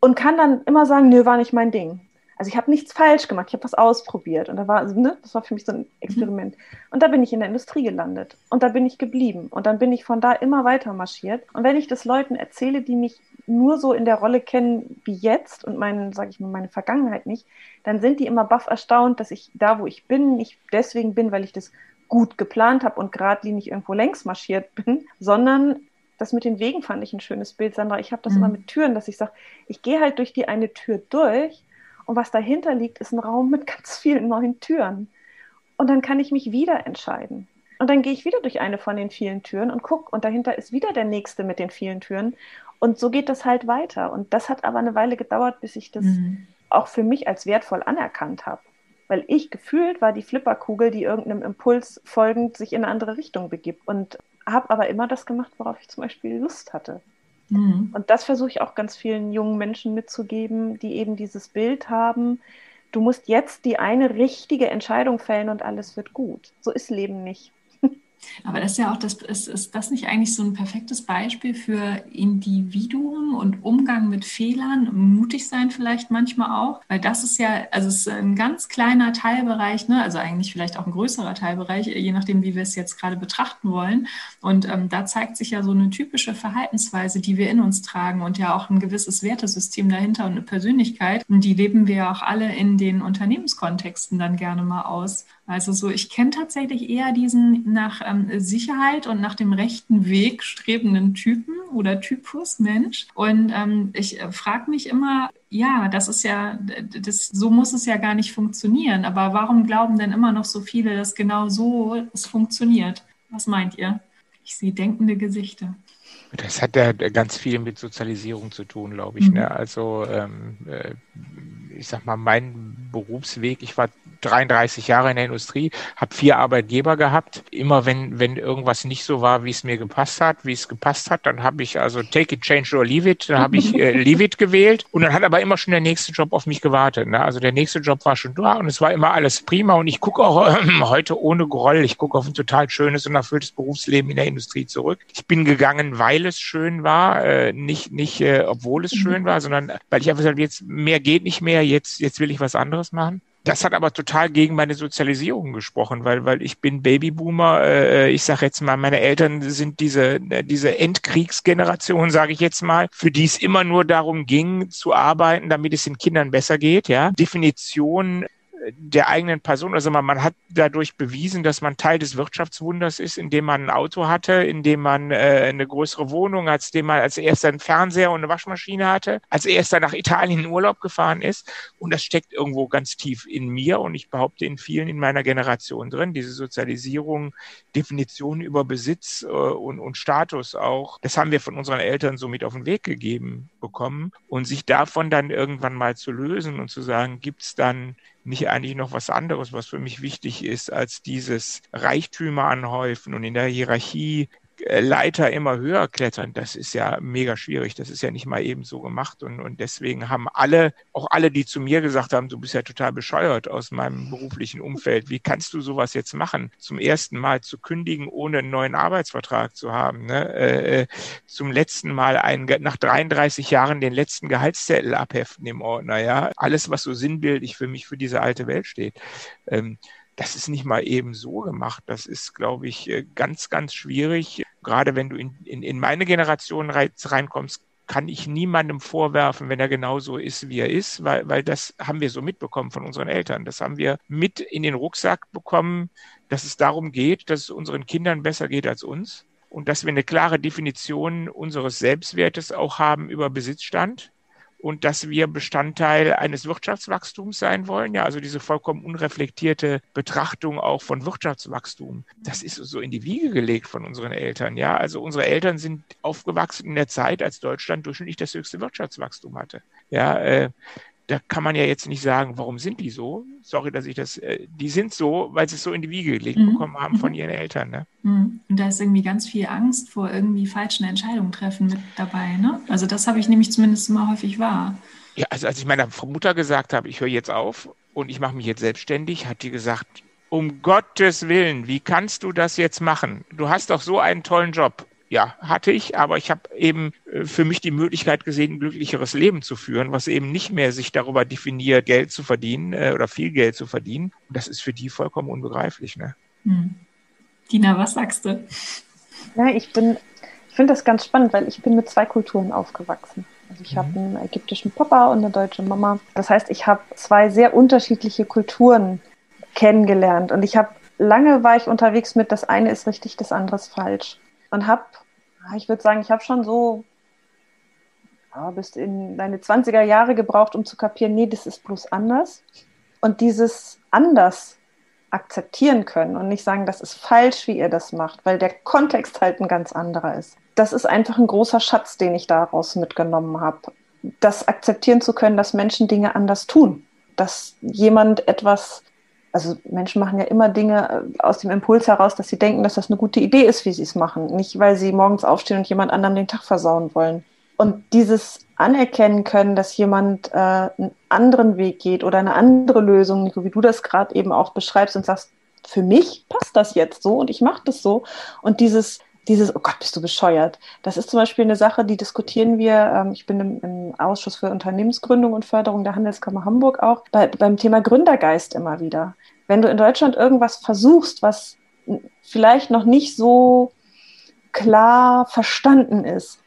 und kann dann immer sagen, nö, war nicht mein Ding. Also ich habe nichts falsch gemacht, ich habe was ausprobiert und da war, also, ne, das war für mich so ein Experiment. Und da bin ich in der Industrie gelandet und da bin ich geblieben und dann bin ich von da immer weiter marschiert. Und wenn ich das Leuten erzähle, die mich nur so in der Rolle kennen wie jetzt und meine, sage ich mal, meine Vergangenheit nicht, dann sind die immer baff erstaunt, dass ich da, wo ich bin, nicht deswegen bin, weil ich das gut geplant habe und geradlinig irgendwo längs marschiert bin, sondern das mit den Wegen fand ich ein schönes Bild, Sandra. Ich habe das mhm. immer mit Türen, dass ich sage, ich gehe halt durch die eine Tür durch und was dahinter liegt, ist ein Raum mit ganz vielen neuen Türen. Und dann kann ich mich wieder entscheiden. Und dann gehe ich wieder durch eine von den vielen Türen und gucke, und dahinter ist wieder der nächste mit den vielen Türen. Und so geht das halt weiter. Und das hat aber eine Weile gedauert, bis ich das mhm. auch für mich als wertvoll anerkannt habe. Weil ich gefühlt war die Flipperkugel, die irgendeinem Impuls folgend sich in eine andere Richtung begibt. Und habe aber immer das gemacht, worauf ich zum Beispiel Lust hatte. Mhm. Und das versuche ich auch ganz vielen jungen Menschen mitzugeben, die eben dieses Bild haben, du musst jetzt die eine richtige Entscheidung fällen und alles wird gut. So ist Leben nicht. Aber das ist ja auch, das, ist, ist das nicht eigentlich so ein perfektes Beispiel für Individuum und Umgang mit Fehlern, mutig sein vielleicht manchmal auch? Weil das ist ja, also es ist ein ganz kleiner Teilbereich, ne? also eigentlich vielleicht auch ein größerer Teilbereich, je nachdem, wie wir es jetzt gerade betrachten wollen. Und ähm, da zeigt sich ja so eine typische Verhaltensweise, die wir in uns tragen und ja auch ein gewisses Wertesystem dahinter und eine Persönlichkeit. Und die leben wir ja auch alle in den Unternehmenskontexten dann gerne mal aus. Also so, ich kenne tatsächlich eher diesen nach ähm, Sicherheit und nach dem rechten Weg strebenden Typen oder Typus Mensch. Und ähm, ich äh, frage mich immer, ja, das ist ja, das, so muss es ja gar nicht funktionieren. Aber warum glauben denn immer noch so viele, dass genau so es funktioniert? Was meint ihr? Ich sehe denkende Gesichter. Das hat ja ganz viel mit Sozialisierung zu tun, glaube ich. Ne? Mhm. Ne? Also ähm, äh, ich sag mal, mein Berufsweg, ich war 33 Jahre in der Industrie, habe vier Arbeitgeber gehabt. Immer wenn, wenn irgendwas nicht so war, wie es mir gepasst hat, wie es gepasst hat, dann habe ich also take it, change or leave it, dann habe ich äh, leave it gewählt und dann hat aber immer schon der nächste Job auf mich gewartet. Ne? Also der nächste Job war schon da und es war immer alles prima und ich gucke auch äh, heute ohne Groll, ich gucke auf ein total schönes und erfülltes Berufsleben in der Industrie zurück. Ich bin gegangen, weil es schön war, äh, nicht, nicht äh, obwohl es mhm. schön war, sondern weil ich einfach gesagt jetzt mehr geht nicht mehr, jetzt, jetzt will ich was anderes machen. Das hat aber total gegen meine Sozialisierung gesprochen, weil, weil ich bin Babyboomer. Äh, ich sage jetzt mal, meine Eltern sind diese, diese Endkriegsgeneration, sage ich jetzt mal, für die es immer nur darum ging, zu arbeiten, damit es den Kindern besser geht. Ja, Definition der eigenen Person. Also man, man hat dadurch bewiesen, dass man Teil des Wirtschaftswunders ist, indem man ein Auto hatte, indem man äh, eine größere Wohnung, als dem man als erster einen Fernseher und eine Waschmaschine hatte, als erster nach Italien in Urlaub gefahren ist. Und das steckt irgendwo ganz tief in mir und ich behaupte in vielen in meiner Generation drin. Diese Sozialisierung, Definition über Besitz äh, und, und Status auch, das haben wir von unseren Eltern so mit auf den Weg gegeben bekommen. Und sich davon dann irgendwann mal zu lösen und zu sagen, gibt es dann nicht eigentlich noch was anderes, was für mich wichtig ist, als dieses Reichtümer anhäufen und in der Hierarchie Leiter immer höher klettern, das ist ja mega schwierig. Das ist ja nicht mal eben so gemacht. Und, und deswegen haben alle, auch alle, die zu mir gesagt haben, du bist ja total bescheuert aus meinem beruflichen Umfeld. Wie kannst du sowas jetzt machen? Zum ersten Mal zu kündigen, ohne einen neuen Arbeitsvertrag zu haben. Ne? Äh, äh zum letzten Mal einen, nach 33 Jahren den letzten Gehaltszettel abheften im Ordner. Ja, alles, was so sinnbildlich für mich für diese alte Welt steht. Ähm, das ist nicht mal eben so gemacht. Das ist, glaube ich, äh, ganz, ganz schwierig. Gerade wenn du in, in, in meine Generation reinkommst, kann ich niemandem vorwerfen, wenn er genauso ist, wie er ist, weil, weil das haben wir so mitbekommen von unseren Eltern. Das haben wir mit in den Rucksack bekommen, dass es darum geht, dass es unseren Kindern besser geht als uns und dass wir eine klare Definition unseres Selbstwertes auch haben über Besitzstand und dass wir Bestandteil eines Wirtschaftswachstums sein wollen. Ja, also diese vollkommen unreflektierte Betrachtung auch von Wirtschaftswachstum. Das ist so in die Wiege gelegt von unseren Eltern. Ja, also unsere Eltern sind aufgewachsen in der Zeit, als Deutschland durchschnittlich das höchste Wirtschaftswachstum hatte. Ja, äh, da kann man ja jetzt nicht sagen, warum sind die so? Sorry, dass ich das, äh, die sind so, weil sie es so in die Wiege gelegt mhm. bekommen haben von mhm. ihren Eltern. Ne? Mhm. Und da ist irgendwie ganz viel Angst vor irgendwie falschen Entscheidungen treffen mit dabei. Ne? Also das habe ich nämlich zumindest immer häufig wahr. Ja, also als ich meiner Mutter gesagt habe, ich höre jetzt auf und ich mache mich jetzt selbstständig, hat die gesagt, um Gottes Willen, wie kannst du das jetzt machen? Du hast doch so einen tollen Job ja, hatte ich, aber ich habe eben äh, für mich die Möglichkeit gesehen, ein glücklicheres Leben zu führen, was eben nicht mehr sich darüber definiert, Geld zu verdienen äh, oder viel Geld zu verdienen. Und das ist für die vollkommen unbegreiflich. Ne? Hm. Dina, was sagst du? Ja, ich bin, ich finde das ganz spannend, weil ich bin mit zwei Kulturen aufgewachsen. Also ich mhm. habe einen ägyptischen Papa und eine deutsche Mama. Das heißt, ich habe zwei sehr unterschiedliche Kulturen kennengelernt und ich habe lange war ich unterwegs mit, das eine ist richtig, das andere ist falsch und habe, ich würde sagen, ich habe schon so ja, bis in deine 20er Jahre gebraucht, um zu kapieren, nee, das ist bloß anders. Und dieses anders akzeptieren können und nicht sagen, das ist falsch, wie ihr das macht, weil der Kontext halt ein ganz anderer ist. Das ist einfach ein großer Schatz, den ich daraus mitgenommen habe. Das akzeptieren zu können, dass Menschen Dinge anders tun, dass jemand etwas also Menschen machen ja immer Dinge äh, aus dem Impuls heraus, dass sie denken, dass das eine gute Idee ist, wie sie es machen. Nicht, weil sie morgens aufstehen und jemand anderem den Tag versauen wollen. Und dieses anerkennen können, dass jemand äh, einen anderen Weg geht oder eine andere Lösung, Nico, wie du das gerade eben auch beschreibst und sagst, für mich passt das jetzt so und ich mache das so. Und dieses, dieses, oh Gott, bist du bescheuert. Das ist zum Beispiel eine Sache, die diskutieren wir. Ähm, ich bin im, im, Ausschuss für Unternehmensgründung und Förderung der Handelskammer Hamburg auch bei, beim Thema Gründergeist immer wieder wenn du in Deutschland irgendwas versuchst, was vielleicht noch nicht so klar verstanden ist,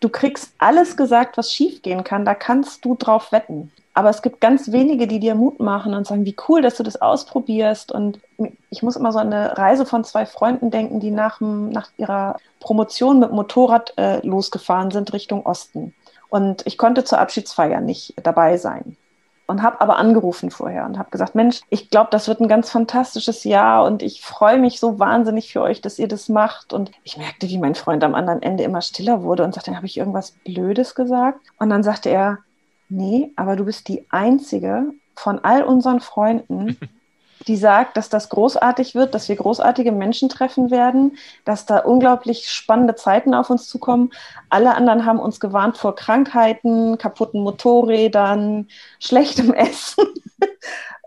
du kriegst alles gesagt, was schiefgehen kann, da kannst du drauf wetten. Aber es gibt ganz wenige, die dir Mut machen und sagen, wie cool, dass du das ausprobierst. Und ich muss immer so an eine Reise von zwei Freunden denken, die nach, nach ihrer Promotion mit Motorrad äh, losgefahren sind Richtung Osten. Und ich konnte zur Abschiedsfeier nicht dabei sein und habe aber angerufen vorher und habe gesagt, Mensch, ich glaube, das wird ein ganz fantastisches Jahr und ich freue mich so wahnsinnig für euch, dass ihr das macht. Und ich merkte, wie mein Freund am anderen Ende immer stiller wurde und sagte, habe ich irgendwas Blödes gesagt? Und dann sagte er, nee, aber du bist die einzige von all unseren Freunden, die sagt, dass das großartig wird, dass wir großartige Menschen treffen werden, dass da unglaublich spannende Zeiten auf uns zukommen. Alle anderen haben uns gewarnt vor Krankheiten, kaputten Motorrädern, schlechtem Essen.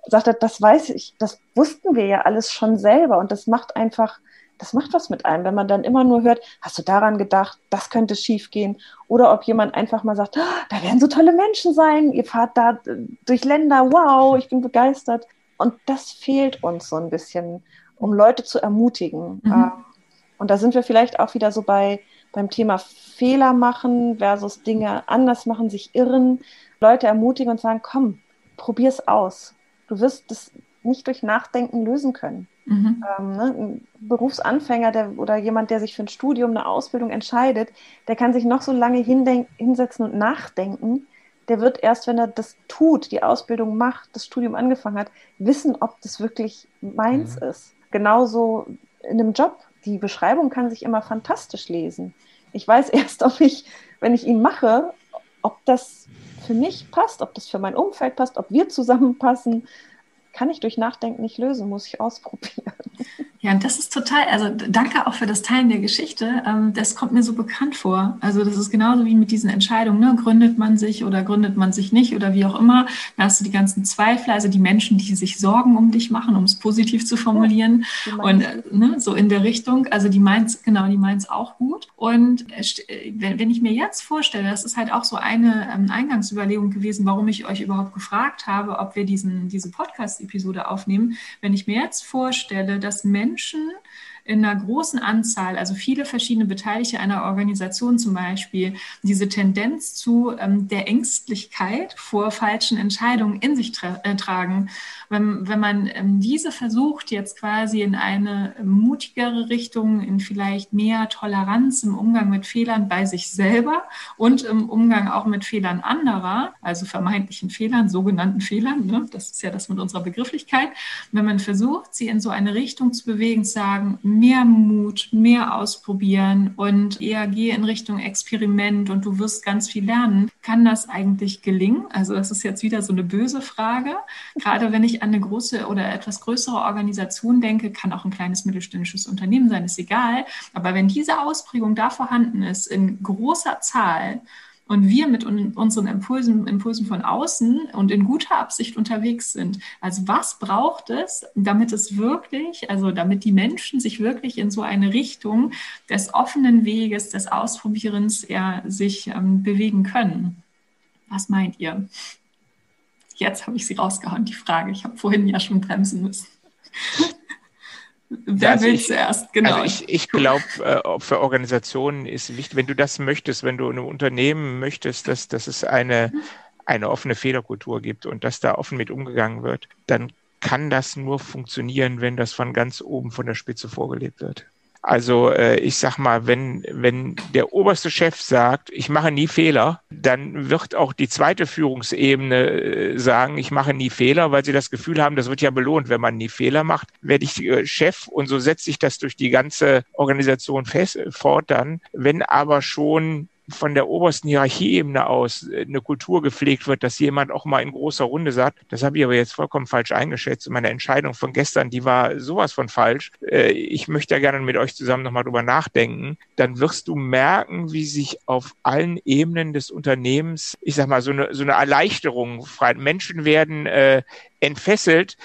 sagt er, das weiß ich, das wussten wir ja alles schon selber und das macht einfach, das macht was mit einem, wenn man dann immer nur hört, hast du daran gedacht, das könnte schief gehen oder ob jemand einfach mal sagt, oh, da werden so tolle Menschen sein, ihr fahrt da durch Länder, wow, ich bin begeistert. Und das fehlt uns so ein bisschen, um Leute zu ermutigen. Mhm. Ähm, und da sind wir vielleicht auch wieder so bei beim Thema Fehler machen versus Dinge anders machen, sich irren, Leute ermutigen und sagen, komm, probier's aus. Du wirst das nicht durch Nachdenken lösen können. Mhm. Ähm, ne? Ein Berufsanfänger der, oder jemand, der sich für ein Studium, eine Ausbildung entscheidet, der kann sich noch so lange hinsetzen und nachdenken der wird erst, wenn er das tut, die Ausbildung macht, das Studium angefangen hat, wissen, ob das wirklich meins mhm. ist. Genauso in einem Job. Die Beschreibung kann sich immer fantastisch lesen. Ich weiß erst, ob ich, wenn ich ihn mache, ob das für mich passt, ob das für mein Umfeld passt, ob wir zusammenpassen, kann ich durch Nachdenken nicht lösen, muss ich ausprobieren. Ja, und das ist total, also danke auch für das Teilen der Geschichte. Ähm, das kommt mir so bekannt vor. Also das ist genauso wie mit diesen Entscheidungen, ne? gründet man sich oder gründet man sich nicht oder wie auch immer. Da hast du die ganzen Zweifel, also die Menschen, die sich Sorgen um dich machen, um es positiv zu formulieren. Ja, und äh, ne, so in der Richtung, also die meint genau, die meint es auch gut. Und äh, äh, wenn, ich mir jetzt vorstelle, das ist halt auch so eine ähm, Eingangsüberlegung gewesen, warum ich euch überhaupt gefragt habe, ob wir diesen, diese Podcast-Episode aufnehmen. Wenn ich mir jetzt vorstelle, dass Menschen Menschen in einer großen Anzahl, also viele verschiedene Beteiligte einer Organisation zum Beispiel, diese Tendenz zu ähm, der Ängstlichkeit vor falschen Entscheidungen in sich tra äh, tragen. Wenn, wenn man ähm, diese versucht, jetzt quasi in eine mutigere Richtung, in vielleicht mehr Toleranz im Umgang mit Fehlern bei sich selber und im Umgang auch mit Fehlern anderer, also vermeintlichen Fehlern, sogenannten Fehlern, ne? das ist ja das mit unserer Begrifflichkeit, wenn man versucht, sie in so eine Richtung zu bewegen, zu sagen, mehr Mut, mehr ausprobieren und eher gehe in Richtung Experiment und du wirst ganz viel lernen. Kann das eigentlich gelingen? Also das ist jetzt wieder so eine böse Frage. Gerade wenn ich an eine große oder etwas größere Organisation denke, kann auch ein kleines mittelständisches Unternehmen sein, ist egal. Aber wenn diese Ausprägung da vorhanden ist in großer Zahl, und wir mit unseren Impulsen, Impulsen von außen und in guter Absicht unterwegs sind. Also was braucht es, damit es wirklich, also damit die Menschen sich wirklich in so eine Richtung des offenen Weges, des Ausprobierens ja, sich ähm, bewegen können? Was meint ihr? Jetzt habe ich sie rausgehauen, die Frage. Ich habe vorhin ja schon bremsen müssen. Wer also will ich, zuerst? Genau. Also ich, ich glaube, äh, für Organisationen ist wichtig, wenn du das möchtest, wenn du in einem Unternehmen möchtest, dass, dass es eine, eine offene Fehlerkultur gibt und dass da offen mit umgegangen wird, dann kann das nur funktionieren, wenn das von ganz oben von der Spitze vorgelebt wird. Also äh, ich sag mal, wenn, wenn der oberste Chef sagt, ich mache nie Fehler, dann wird auch die zweite Führungsebene äh, sagen, ich mache nie Fehler, weil sie das Gefühl haben, das wird ja belohnt, wenn man nie Fehler macht. Werde ich äh, Chef und so setzt sich das durch die ganze Organisation fest, fort dann. Wenn aber schon von der obersten Hierarchieebene aus äh, eine Kultur gepflegt wird, dass jemand auch mal in großer Runde sagt, das habe ich aber jetzt vollkommen falsch eingeschätzt. Meine Entscheidung von gestern, die war sowas von falsch. Äh, ich möchte ja gerne mit euch zusammen nochmal drüber nachdenken. Dann wirst du merken, wie sich auf allen Ebenen des Unternehmens, ich sag mal, so eine, so eine Erleichterung frei. Menschen werden äh, entfesselt,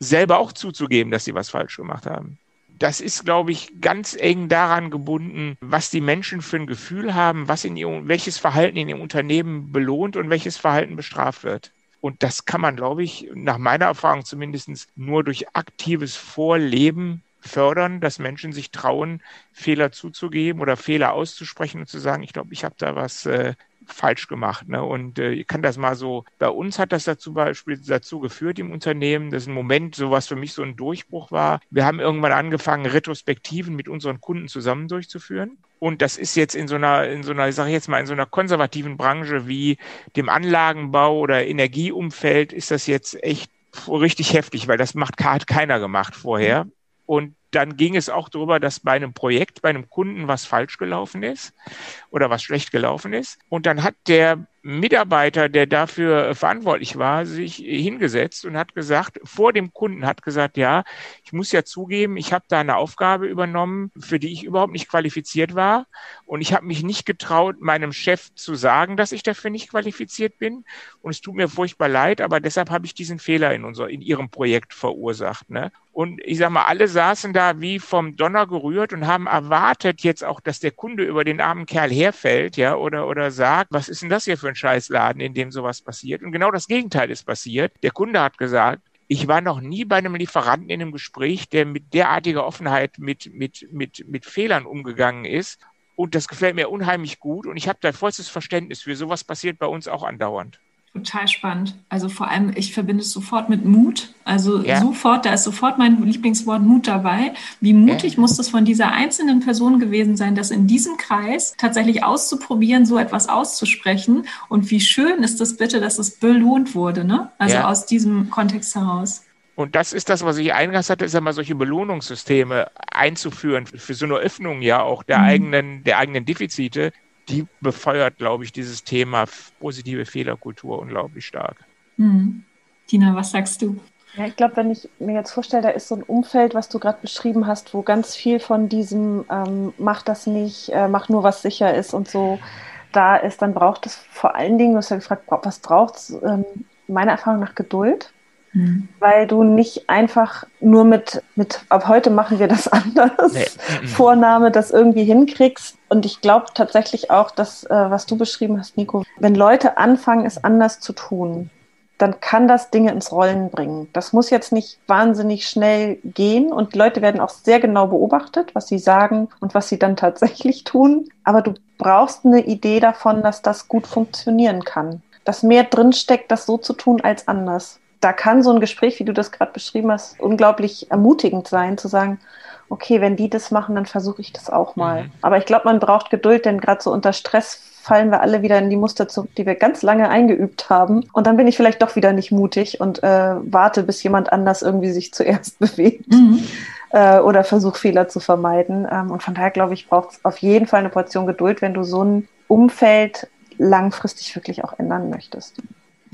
selber auch zuzugeben, dass sie was falsch gemacht haben das ist, glaube ich, ganz eng daran gebunden, was die Menschen für ein Gefühl haben, was in ihrem, welches Verhalten in ihrem Unternehmen belohnt und welches Verhalten bestraft wird. Und das kann man, glaube ich, nach meiner Erfahrung zumindest nur durch aktives Vorleben fördern, dass Menschen sich trauen, Fehler zuzugeben oder Fehler auszusprechen und zu sagen, ich glaube, ich habe da was äh, falsch gemacht. Ne? Und äh, ich kann das mal so, bei uns hat das dazu Beispiel dazu geführt im Unternehmen, dass ein Moment so was für mich so ein Durchbruch war. Wir haben irgendwann angefangen, Retrospektiven mit unseren Kunden zusammen durchzuführen. Und das ist jetzt in so einer, in so einer, ich jetzt mal, in so einer konservativen Branche wie dem Anlagenbau oder Energieumfeld ist das jetzt echt richtig heftig, weil das macht hat keiner gemacht vorher. Und dann ging es auch darüber, dass bei einem Projekt, bei einem Kunden was falsch gelaufen ist oder was schlecht gelaufen ist. Und dann hat der Mitarbeiter, der dafür verantwortlich war, sich hingesetzt und hat gesagt, vor dem Kunden hat gesagt, ja, ich muss ja zugeben, ich habe da eine Aufgabe übernommen, für die ich überhaupt nicht qualifiziert war. Und ich habe mich nicht getraut, meinem Chef zu sagen, dass ich dafür nicht qualifiziert bin. Und es tut mir furchtbar leid, aber deshalb habe ich diesen Fehler in unser, in ihrem Projekt verursacht. Ne? Und ich sage mal, alle saßen da wie vom Donner gerührt und haben erwartet jetzt auch, dass der Kunde über den armen Kerl herfällt, ja, oder, oder sagt, was ist denn das hier für ein Scheißladen, in dem sowas passiert? Und genau das Gegenteil ist passiert. Der Kunde hat gesagt, ich war noch nie bei einem Lieferanten in einem Gespräch, der mit derartiger Offenheit mit, mit, mit, mit Fehlern umgegangen ist. Und das gefällt mir unheimlich gut. Und ich habe da vollstes Verständnis für. Sowas passiert bei uns auch andauernd. Total spannend. Also vor allem, ich verbinde es sofort mit Mut. Also ja. sofort, da ist sofort mein Lieblingswort Mut dabei. Wie mutig ja. muss das von dieser einzelnen Person gewesen sein, das in diesem Kreis tatsächlich auszuprobieren, so etwas auszusprechen? Und wie schön ist das bitte, dass es belohnt wurde, ne? Also ja. aus diesem Kontext heraus. Und das ist das, was ich eingangs hatte, ist einmal solche Belohnungssysteme einzuführen für so eine Öffnung ja auch der mhm. eigenen, der eigenen Defizite, die befeuert, glaube ich, dieses Thema positive Fehlerkultur unglaublich stark. Mhm. Tina, was sagst du? Ja, ich glaube, wenn ich mir jetzt vorstelle, da ist so ein Umfeld, was du gerade beschrieben hast, wo ganz viel von diesem ähm, mach das nicht, äh, mach nur was sicher ist und so da ist, dann braucht es vor allen Dingen, du hast ja gefragt, was braucht es? Ähm, meiner Erfahrung nach Geduld. Mhm. Weil du nicht einfach nur mit, mit, ab heute machen wir das anders, nee. Mhm. Vorname das irgendwie hinkriegst. Und ich glaube tatsächlich auch, dass, äh, was du beschrieben hast, Nico, wenn Leute anfangen, es anders zu tun, dann kann das Dinge ins Rollen bringen. Das muss jetzt nicht wahnsinnig schnell gehen und Leute werden auch sehr genau beobachtet, was sie sagen und was sie dann tatsächlich tun. Aber du brauchst eine Idee davon, dass das gut funktionieren kann. Dass mehr drinsteckt, das so zu tun als anders da kann so ein Gespräch, wie du das gerade beschrieben hast, unglaublich ermutigend sein, zu sagen, okay, wenn die das machen, dann versuche ich das auch mal. Mhm. Aber ich glaube, man braucht Geduld, denn gerade so unter Stress fallen wir alle wieder in die Muster zurück, die wir ganz lange eingeübt haben. Und dann bin ich vielleicht doch wieder nicht mutig und äh, warte, bis jemand anders irgendwie sich zuerst bewegt. Mhm. Äh, oder versuche Fehler zu vermeiden. Ähm, und von daher glaube ich, braucht es auf jeden Fall eine Portion Geduld, wenn du so ein Umfeld langfristig wirklich auch ändern möchtest.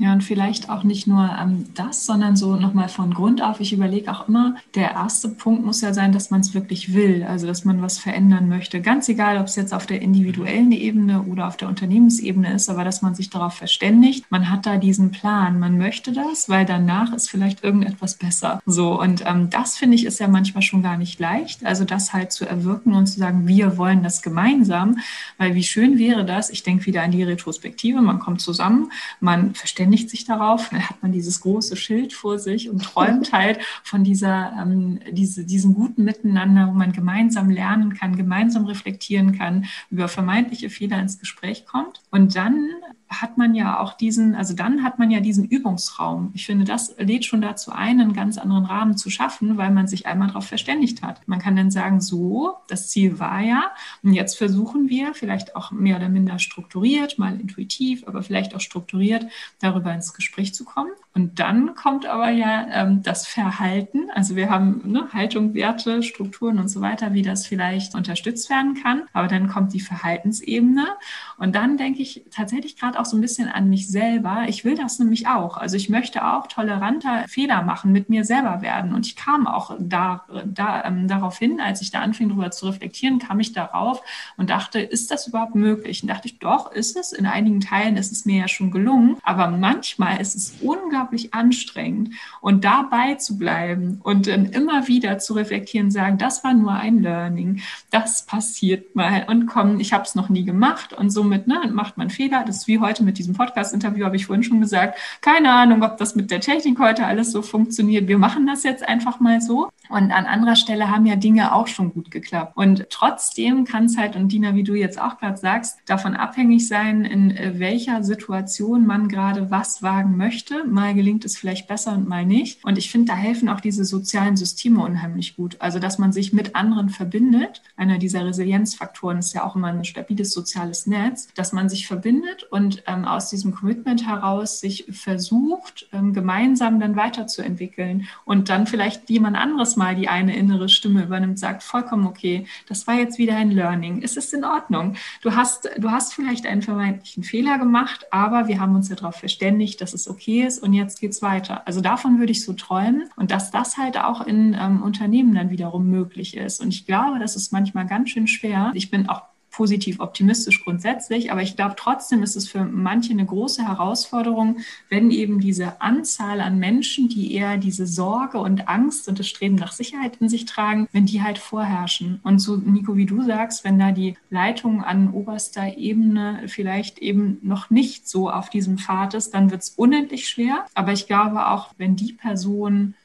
Ja, und vielleicht auch nicht nur ähm, das, sondern so nochmal von Grund auf. Ich überlege auch immer, der erste Punkt muss ja sein, dass man es wirklich will, also dass man was verändern möchte. Ganz egal, ob es jetzt auf der individuellen Ebene oder auf der Unternehmensebene ist, aber dass man sich darauf verständigt, man hat da diesen Plan, man möchte das, weil danach ist vielleicht irgendetwas besser. So, und ähm, das finde ich ist ja manchmal schon gar nicht leicht. Also das halt zu erwirken und zu sagen, wir wollen das gemeinsam, weil wie schön wäre das, ich denke wieder an die Retrospektive, man kommt zusammen, man verständigt verständigt sich darauf, dann hat man dieses große Schild vor sich und träumt halt von dieser, ähm, diese, diesem guten Miteinander, wo man gemeinsam lernen kann, gemeinsam reflektieren kann, über vermeintliche Fehler ins Gespräch kommt. Und dann hat man ja auch diesen, also dann hat man ja diesen Übungsraum. Ich finde, das lädt schon dazu ein, einen ganz anderen Rahmen zu schaffen, weil man sich einmal darauf verständigt hat. Man kann dann sagen, so, das Ziel war ja, und jetzt versuchen wir vielleicht auch mehr oder minder strukturiert, mal intuitiv, aber vielleicht auch strukturiert darüber ins Gespräch zu kommen. Und dann kommt aber ja ähm, das Verhalten. Also wir haben ne, Haltung, Werte, Strukturen und so weiter, wie das vielleicht unterstützt werden kann. Aber dann kommt die Verhaltensebene. Und dann denke ich tatsächlich gerade auch so ein bisschen an mich selber. Ich will das nämlich auch. Also ich möchte auch toleranter Fehler machen, mit mir selber werden. Und ich kam auch da, da, ähm, darauf hin, als ich da anfing, darüber zu reflektieren, kam ich darauf und dachte, ist das überhaupt möglich? Und dachte ich, doch, ist es. In einigen Teilen ist es mir ja schon gelungen. Aber manchmal ist es unglaublich unglaublich anstrengend. Und dabei zu bleiben und dann immer wieder zu reflektieren, sagen, das war nur ein Learning, das passiert mal und komm, ich habe es noch nie gemacht und somit ne, macht man Fehler. Das ist wie heute mit diesem Podcast-Interview, habe ich vorhin schon gesagt. Keine Ahnung, ob das mit der Technik heute alles so funktioniert. Wir machen das jetzt einfach mal so. Und an anderer Stelle haben ja Dinge auch schon gut geklappt. Und trotzdem kann es halt, und Dina, wie du jetzt auch gerade sagst, davon abhängig sein, in welcher Situation man gerade was wagen möchte. Mal mal gelingt es vielleicht besser und mal nicht. Und ich finde, da helfen auch diese sozialen Systeme unheimlich gut. Also, dass man sich mit anderen verbindet. Einer dieser Resilienzfaktoren ist ja auch immer ein stabiles soziales Netz, dass man sich verbindet und ähm, aus diesem Commitment heraus sich versucht, ähm, gemeinsam dann weiterzuentwickeln und dann vielleicht jemand anderes mal die eine innere Stimme übernimmt, sagt, vollkommen okay, das war jetzt wieder ein Learning. Es ist in Ordnung. Du hast, du hast vielleicht einen vermeintlichen Fehler gemacht, aber wir haben uns ja darauf verständigt, dass es okay ist und jetzt geht es weiter. Also davon würde ich so träumen und dass das halt auch in ähm, Unternehmen dann wiederum möglich ist. Und ich glaube, das ist manchmal ganz schön schwer. Ich bin auch positiv optimistisch grundsätzlich, aber ich glaube trotzdem ist es für manche eine große Herausforderung, wenn eben diese Anzahl an Menschen, die eher diese Sorge und Angst und das Streben nach Sicherheit in sich tragen, wenn die halt vorherrschen. Und so, Nico, wie du sagst, wenn da die Leitung an oberster Ebene vielleicht eben noch nicht so auf diesem Pfad ist, dann wird es unendlich schwer. Aber ich glaube auch, wenn die Person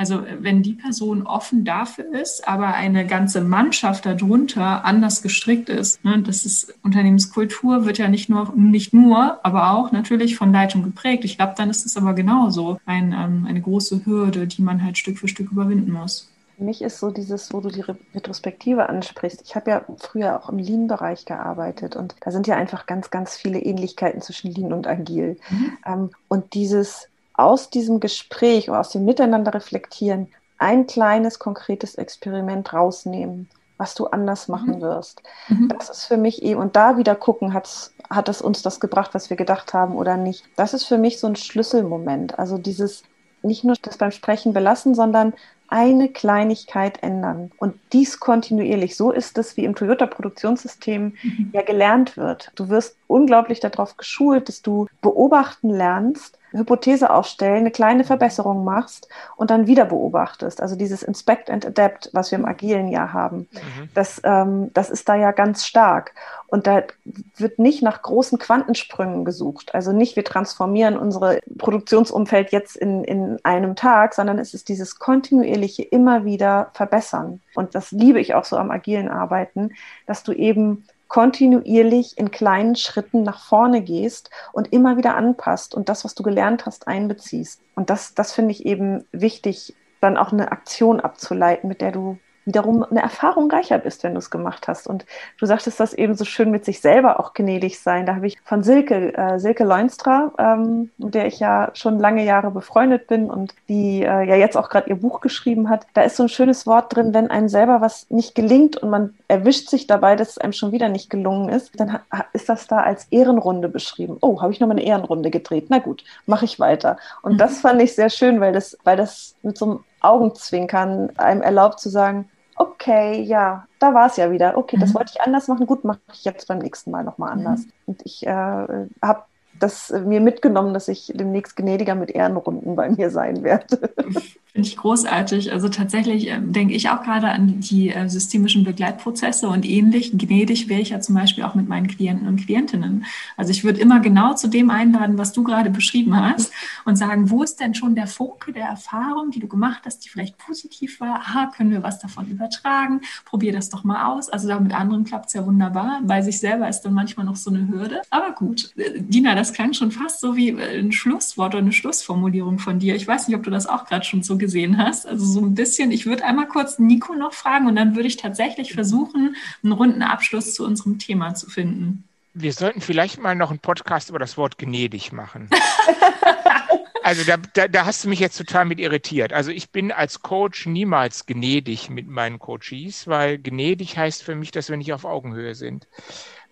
also wenn die Person offen dafür ist, aber eine ganze Mannschaft darunter anders gestrickt ist, ne, das ist Unternehmenskultur wird ja nicht nur, nicht nur, aber auch natürlich von Leitung geprägt. Ich glaube, dann ist es aber genauso ein, ähm, eine große Hürde, die man halt Stück für Stück überwinden muss. Für mich ist so dieses, wo du die Retrospektive ansprichst. Ich habe ja früher auch im Lean-Bereich gearbeitet und da sind ja einfach ganz, ganz viele Ähnlichkeiten zwischen Lean und Agil. Mhm. Ähm, und dieses aus diesem Gespräch oder aus dem Miteinander reflektieren ein kleines, konkretes Experiment rausnehmen, was du anders mhm. machen wirst. Mhm. Das ist für mich eben, und da wieder gucken, hat es uns das gebracht, was wir gedacht haben oder nicht. Das ist für mich so ein Schlüsselmoment. Also dieses nicht nur das beim Sprechen belassen, sondern eine Kleinigkeit ändern. Und dies kontinuierlich. So ist es, wie im Toyota-Produktionssystem mhm. ja gelernt wird. Du wirst unglaublich darauf geschult, dass du beobachten lernst, Hypothese aufstellen, eine kleine Verbesserung machst und dann wieder beobachtest. Also dieses Inspect and Adapt, was wir im agilen Jahr haben, mhm. das, ähm, das ist da ja ganz stark. Und da wird nicht nach großen Quantensprüngen gesucht. Also nicht, wir transformieren unsere Produktionsumfeld jetzt in, in einem Tag, sondern es ist dieses kontinuierliche immer wieder verbessern. Und das liebe ich auch so am agilen Arbeiten, dass du eben kontinuierlich in kleinen Schritten nach vorne gehst und immer wieder anpasst und das, was du gelernt hast, einbeziehst. Und das, das finde ich eben wichtig, dann auch eine Aktion abzuleiten, mit der du wiederum eine Erfahrung reicher bist, wenn du es gemacht hast. Und du sagtest das eben so schön mit sich selber auch gnädig sein. Da habe ich von Silke, äh, Silke Leunstra, ähm, mit der ich ja schon lange Jahre befreundet bin und die äh, ja jetzt auch gerade ihr Buch geschrieben hat. Da ist so ein schönes Wort drin, wenn einem selber was nicht gelingt und man erwischt sich dabei, dass es einem schon wieder nicht gelungen ist, dann ist das da als Ehrenrunde beschrieben. Oh, habe ich nochmal eine Ehrenrunde gedreht? Na gut, mache ich weiter. Und mhm. das fand ich sehr schön, weil das, weil das mit so einem Augenzwinkern einem erlaubt zu sagen, okay, ja, da war es ja wieder. Okay, das mhm. wollte ich anders machen. Gut, mache ich jetzt beim nächsten Mal nochmal anders. Mhm. Und ich äh, habe das mir mitgenommen, dass ich demnächst gnädiger mit Ehrenrunden bei mir sein werde. Finde ich großartig. Also tatsächlich äh, denke ich auch gerade an die äh, systemischen Begleitprozesse und ähnlich gnädig wäre ich ja zum Beispiel auch mit meinen Klienten und Klientinnen. Also ich würde immer genau zu dem einladen, was du gerade beschrieben hast und sagen, wo ist denn schon der Funke der Erfahrung, die du gemacht hast, die vielleicht positiv war? Aha, können wir was davon übertragen? Probier das doch mal aus. Also da mit anderen klappt es ja wunderbar. Bei sich selber ist dann manchmal noch so eine Hürde. Aber gut, äh, Dina, das klang schon fast so wie ein Schlusswort oder eine Schlussformulierung von dir. Ich weiß nicht, ob du das auch gerade schon so gesehen hast. Also so ein bisschen, ich würde einmal kurz Nico noch fragen und dann würde ich tatsächlich versuchen, einen runden Abschluss zu unserem Thema zu finden. Wir sollten vielleicht mal noch einen Podcast über das Wort gnädig machen. Also da, da, da, hast du mich jetzt total mit irritiert. Also ich bin als Coach niemals gnädig mit meinen Coaches, weil gnädig heißt für mich, dass wir nicht auf Augenhöhe sind.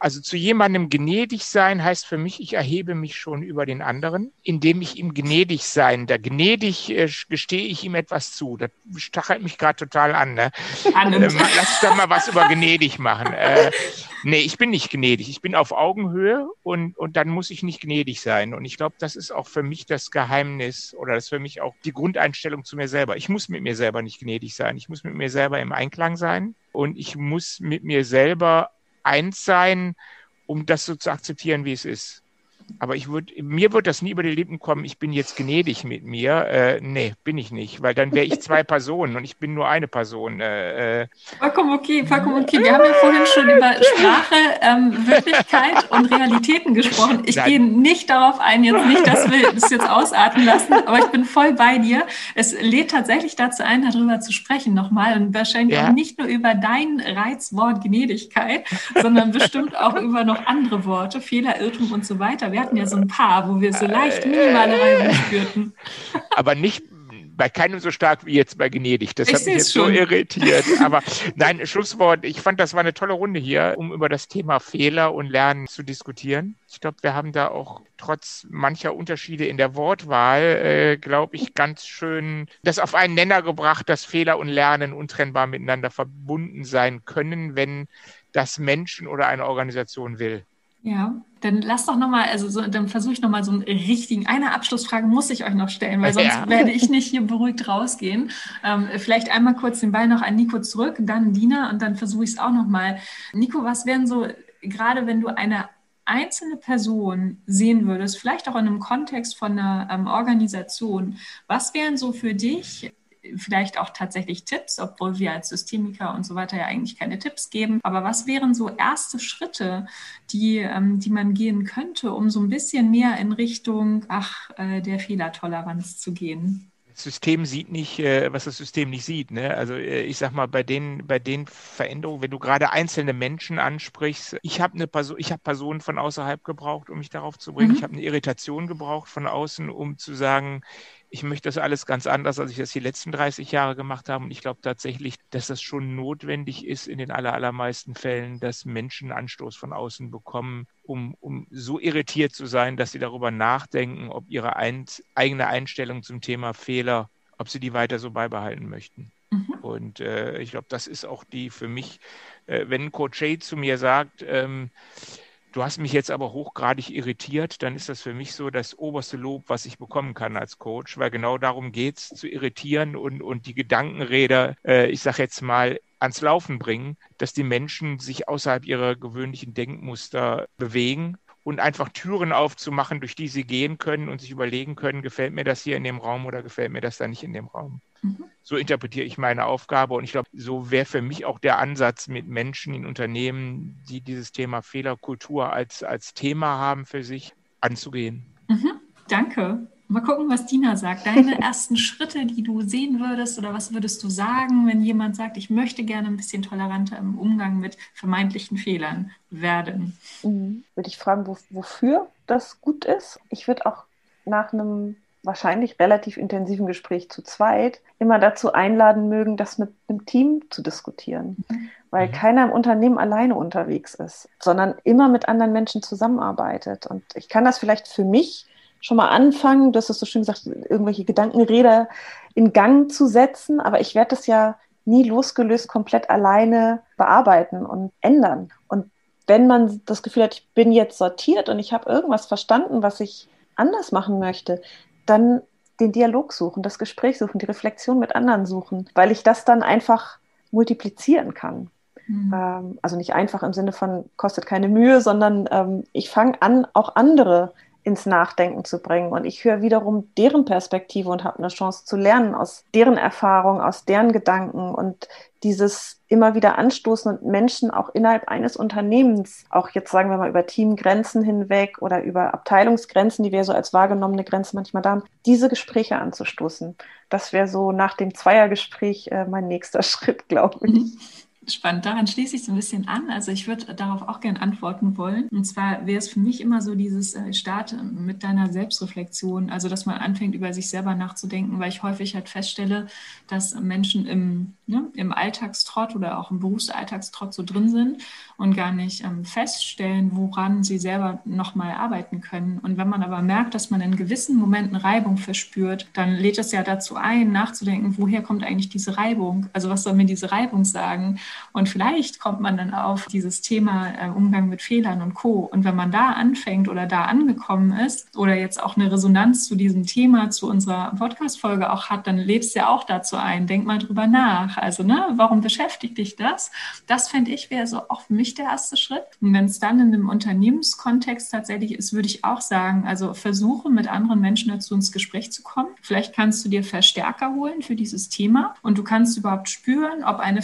Also zu jemandem gnädig sein heißt für mich, ich erhebe mich schon über den anderen, indem ich ihm gnädig sein. Da gnädig äh, gestehe ich ihm etwas zu. Das stachelt mich gerade total an. Ne? Äh, lass uns doch mal was über gnädig machen. Äh, nee, ich bin nicht gnädig. Ich bin auf Augenhöhe und, und dann muss ich nicht gnädig sein. Und ich glaube, das ist auch für mich das Geheimnis oder das ist für mich auch die Grundeinstellung zu mir selber. Ich muss mit mir selber nicht gnädig sein. Ich muss mit mir selber im Einklang sein und ich muss mit mir selber eins sein, um das so zu akzeptieren, wie es ist. Aber ich würde, mir wird das nie über die Lippen kommen, ich bin jetzt gnädig mit mir. Äh, nee, bin ich nicht, weil dann wäre ich zwei Personen und ich bin nur eine Person. Äh, äh. vollkommen okay, vollkommen okay. Wir haben ja vorhin schon über Sprache, ähm, Wirklichkeit und Realitäten gesprochen. Ich gehe nicht darauf ein, jetzt nicht, dass wir das jetzt ausarten lassen, aber ich bin voll bei dir. Es lädt tatsächlich dazu ein, darüber zu sprechen nochmal und wahrscheinlich ja. auch nicht nur über dein Reizwort Gnädigkeit, sondern bestimmt auch über noch andere Worte, Fehler, Irrtum und so weiter. Wir hatten ja so ein paar, wo wir so leicht minimale Reibung spürten. Aber nicht bei keinem so stark wie jetzt bei Gnädig. Das ich hat mich jetzt schon. so irritiert. Aber nein, Schlusswort. Ich fand, das war eine tolle Runde hier, um über das Thema Fehler und Lernen zu diskutieren. Ich glaube, wir haben da auch trotz mancher Unterschiede in der Wortwahl, äh, glaube ich, ganz schön das auf einen Nenner gebracht, dass Fehler und Lernen untrennbar miteinander verbunden sein können, wenn das Menschen oder eine Organisation will. Ja, dann lass doch nochmal, also so, dann versuche ich nochmal so einen richtigen, eine Abschlussfrage muss ich euch noch stellen, weil sonst ja. werde ich nicht hier beruhigt rausgehen. Ähm, vielleicht einmal kurz den Ball noch an Nico zurück, dann Dina und dann versuche ich es auch nochmal. Nico, was wären so, gerade wenn du eine einzelne Person sehen würdest, vielleicht auch in einem Kontext von einer ähm, Organisation, was wären so für dich vielleicht auch tatsächlich Tipps, obwohl wir als Systemiker und so weiter ja eigentlich keine Tipps geben. Aber was wären so erste Schritte, die, ähm, die man gehen könnte, um so ein bisschen mehr in Richtung, ach, äh, der Fehlertoleranz zu gehen? Das System sieht nicht, äh, was das System nicht sieht. Ne? Also äh, ich sag mal, bei den, bei den Veränderungen, wenn du gerade einzelne Menschen ansprichst, ich habe eine Person, ich habe Personen von außerhalb gebraucht, um mich darauf zu bringen. Mhm. Ich habe eine Irritation gebraucht von außen, um zu sagen, ich möchte das alles ganz anders, als ich das die letzten 30 Jahre gemacht habe. Und ich glaube tatsächlich, dass das schon notwendig ist in den allermeisten Fällen, dass Menschen Anstoß von außen bekommen, um, um so irritiert zu sein, dass sie darüber nachdenken, ob ihre ein, eigene Einstellung zum Thema Fehler, ob sie die weiter so beibehalten möchten. Mhm. Und äh, ich glaube, das ist auch die für mich, äh, wenn Coach Jade zu mir sagt, ähm, Du hast mich jetzt aber hochgradig irritiert, dann ist das für mich so das oberste Lob, was ich bekommen kann als Coach, weil genau darum geht es, zu irritieren und, und die Gedankenräder, äh, ich sage jetzt mal, ans Laufen bringen, dass die Menschen sich außerhalb ihrer gewöhnlichen Denkmuster bewegen und einfach Türen aufzumachen, durch die sie gehen können und sich überlegen können, gefällt mir das hier in dem Raum oder gefällt mir das da nicht in dem Raum. Mhm. So interpretiere ich meine Aufgabe und ich glaube, so wäre für mich auch der Ansatz mit Menschen in Unternehmen, die dieses Thema Fehlerkultur als, als Thema haben für sich, anzugehen. Mhm. Danke. Mal gucken, was Dina sagt. Deine ersten Schritte, die du sehen würdest, oder was würdest du sagen, wenn jemand sagt, ich möchte gerne ein bisschen toleranter im Umgang mit vermeintlichen Fehlern werden? Mhm. Würde ich fragen, wo, wofür das gut ist. Ich würde auch nach einem wahrscheinlich relativ intensiven Gespräch zu zweit immer dazu einladen mögen, das mit einem Team zu diskutieren. Mhm. Weil mhm. keiner im Unternehmen alleine unterwegs ist, sondern immer mit anderen Menschen zusammenarbeitet. Und ich kann das vielleicht für mich schon mal anfangen, das ist so schön gesagt, irgendwelche Gedankenräder in Gang zu setzen, aber ich werde das ja nie losgelöst komplett alleine bearbeiten und ändern. Und wenn man das Gefühl hat, ich bin jetzt sortiert und ich habe irgendwas verstanden, was ich anders machen möchte, dann den Dialog suchen, das Gespräch suchen, die Reflexion mit anderen suchen, weil ich das dann einfach multiplizieren kann. Mhm. Ähm, also nicht einfach im Sinne von kostet keine Mühe, sondern ähm, ich fange an, auch andere ins Nachdenken zu bringen. Und ich höre wiederum deren Perspektive und habe eine Chance zu lernen aus deren Erfahrung, aus deren Gedanken und dieses immer wieder anstoßen und Menschen auch innerhalb eines Unternehmens, auch jetzt sagen wir mal über Teamgrenzen hinweg oder über Abteilungsgrenzen, die wir so als wahrgenommene Grenzen manchmal da haben, diese Gespräche anzustoßen. Das wäre so nach dem Zweiergespräch äh, mein nächster Schritt, glaube ich. Spannend, daran schließe ich so ein bisschen an. Also ich würde darauf auch gerne antworten wollen. Und zwar wäre es für mich immer so dieses äh, Start mit deiner Selbstreflexion, also dass man anfängt, über sich selber nachzudenken, weil ich häufig halt feststelle, dass Menschen im, ne, im Alltagstrott oder auch im Berufsalltagstrott so drin sind und gar nicht ähm, feststellen, woran sie selber nochmal arbeiten können. Und wenn man aber merkt, dass man in gewissen Momenten Reibung verspürt, dann lädt es ja dazu ein, nachzudenken, woher kommt eigentlich diese Reibung? Also was soll mir diese Reibung sagen? Und vielleicht kommt man dann auf dieses Thema äh, Umgang mit Fehlern und Co. Und wenn man da anfängt oder da angekommen ist oder jetzt auch eine Resonanz zu diesem Thema, zu unserer Podcast-Folge auch hat, dann lebst du ja auch dazu ein. Denk mal drüber nach. Also, ne, warum beschäftigt dich das? Das fände ich wäre so auch für mich der erste Schritt. Und wenn es dann in einem Unternehmenskontext tatsächlich ist, würde ich auch sagen, also versuche mit anderen Menschen dazu ins Gespräch zu kommen. Vielleicht kannst du dir Verstärker holen für dieses Thema und du kannst überhaupt spüren, ob eine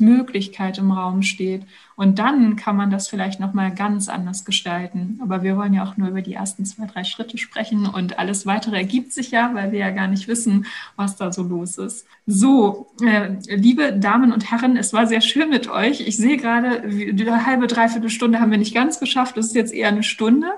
Veränderungsmöglichkeit im Raum steht. Und dann kann man das vielleicht nochmal ganz anders gestalten. Aber wir wollen ja auch nur über die ersten zwei, drei Schritte sprechen und alles weitere ergibt sich ja, weil wir ja gar nicht wissen, was da so los ist. So, äh, liebe Damen und Herren, es war sehr schön mit euch. Ich sehe gerade, die halbe, dreiviertel Stunde haben wir nicht ganz geschafft. Das ist jetzt eher eine Stunde.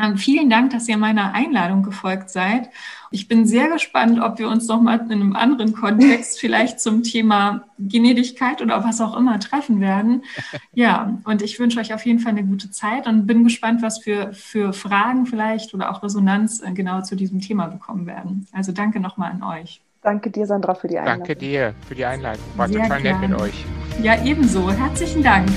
Ähm, vielen Dank, dass ihr meiner Einladung gefolgt seid. Ich bin sehr gespannt, ob wir uns noch mal in einem anderen Kontext vielleicht zum Thema Gnädigkeit oder was auch immer treffen werden. Ja, und ich wünsche euch auf jeden Fall eine gute Zeit und bin gespannt, was für, für Fragen vielleicht oder auch Resonanz äh, genau zu diesem Thema bekommen werden. Also danke nochmal an euch. Danke dir, Sandra, für die Einladung. Danke dir für die Einladung. War sehr total nett mit euch. Ja, ebenso. Herzlichen Dank.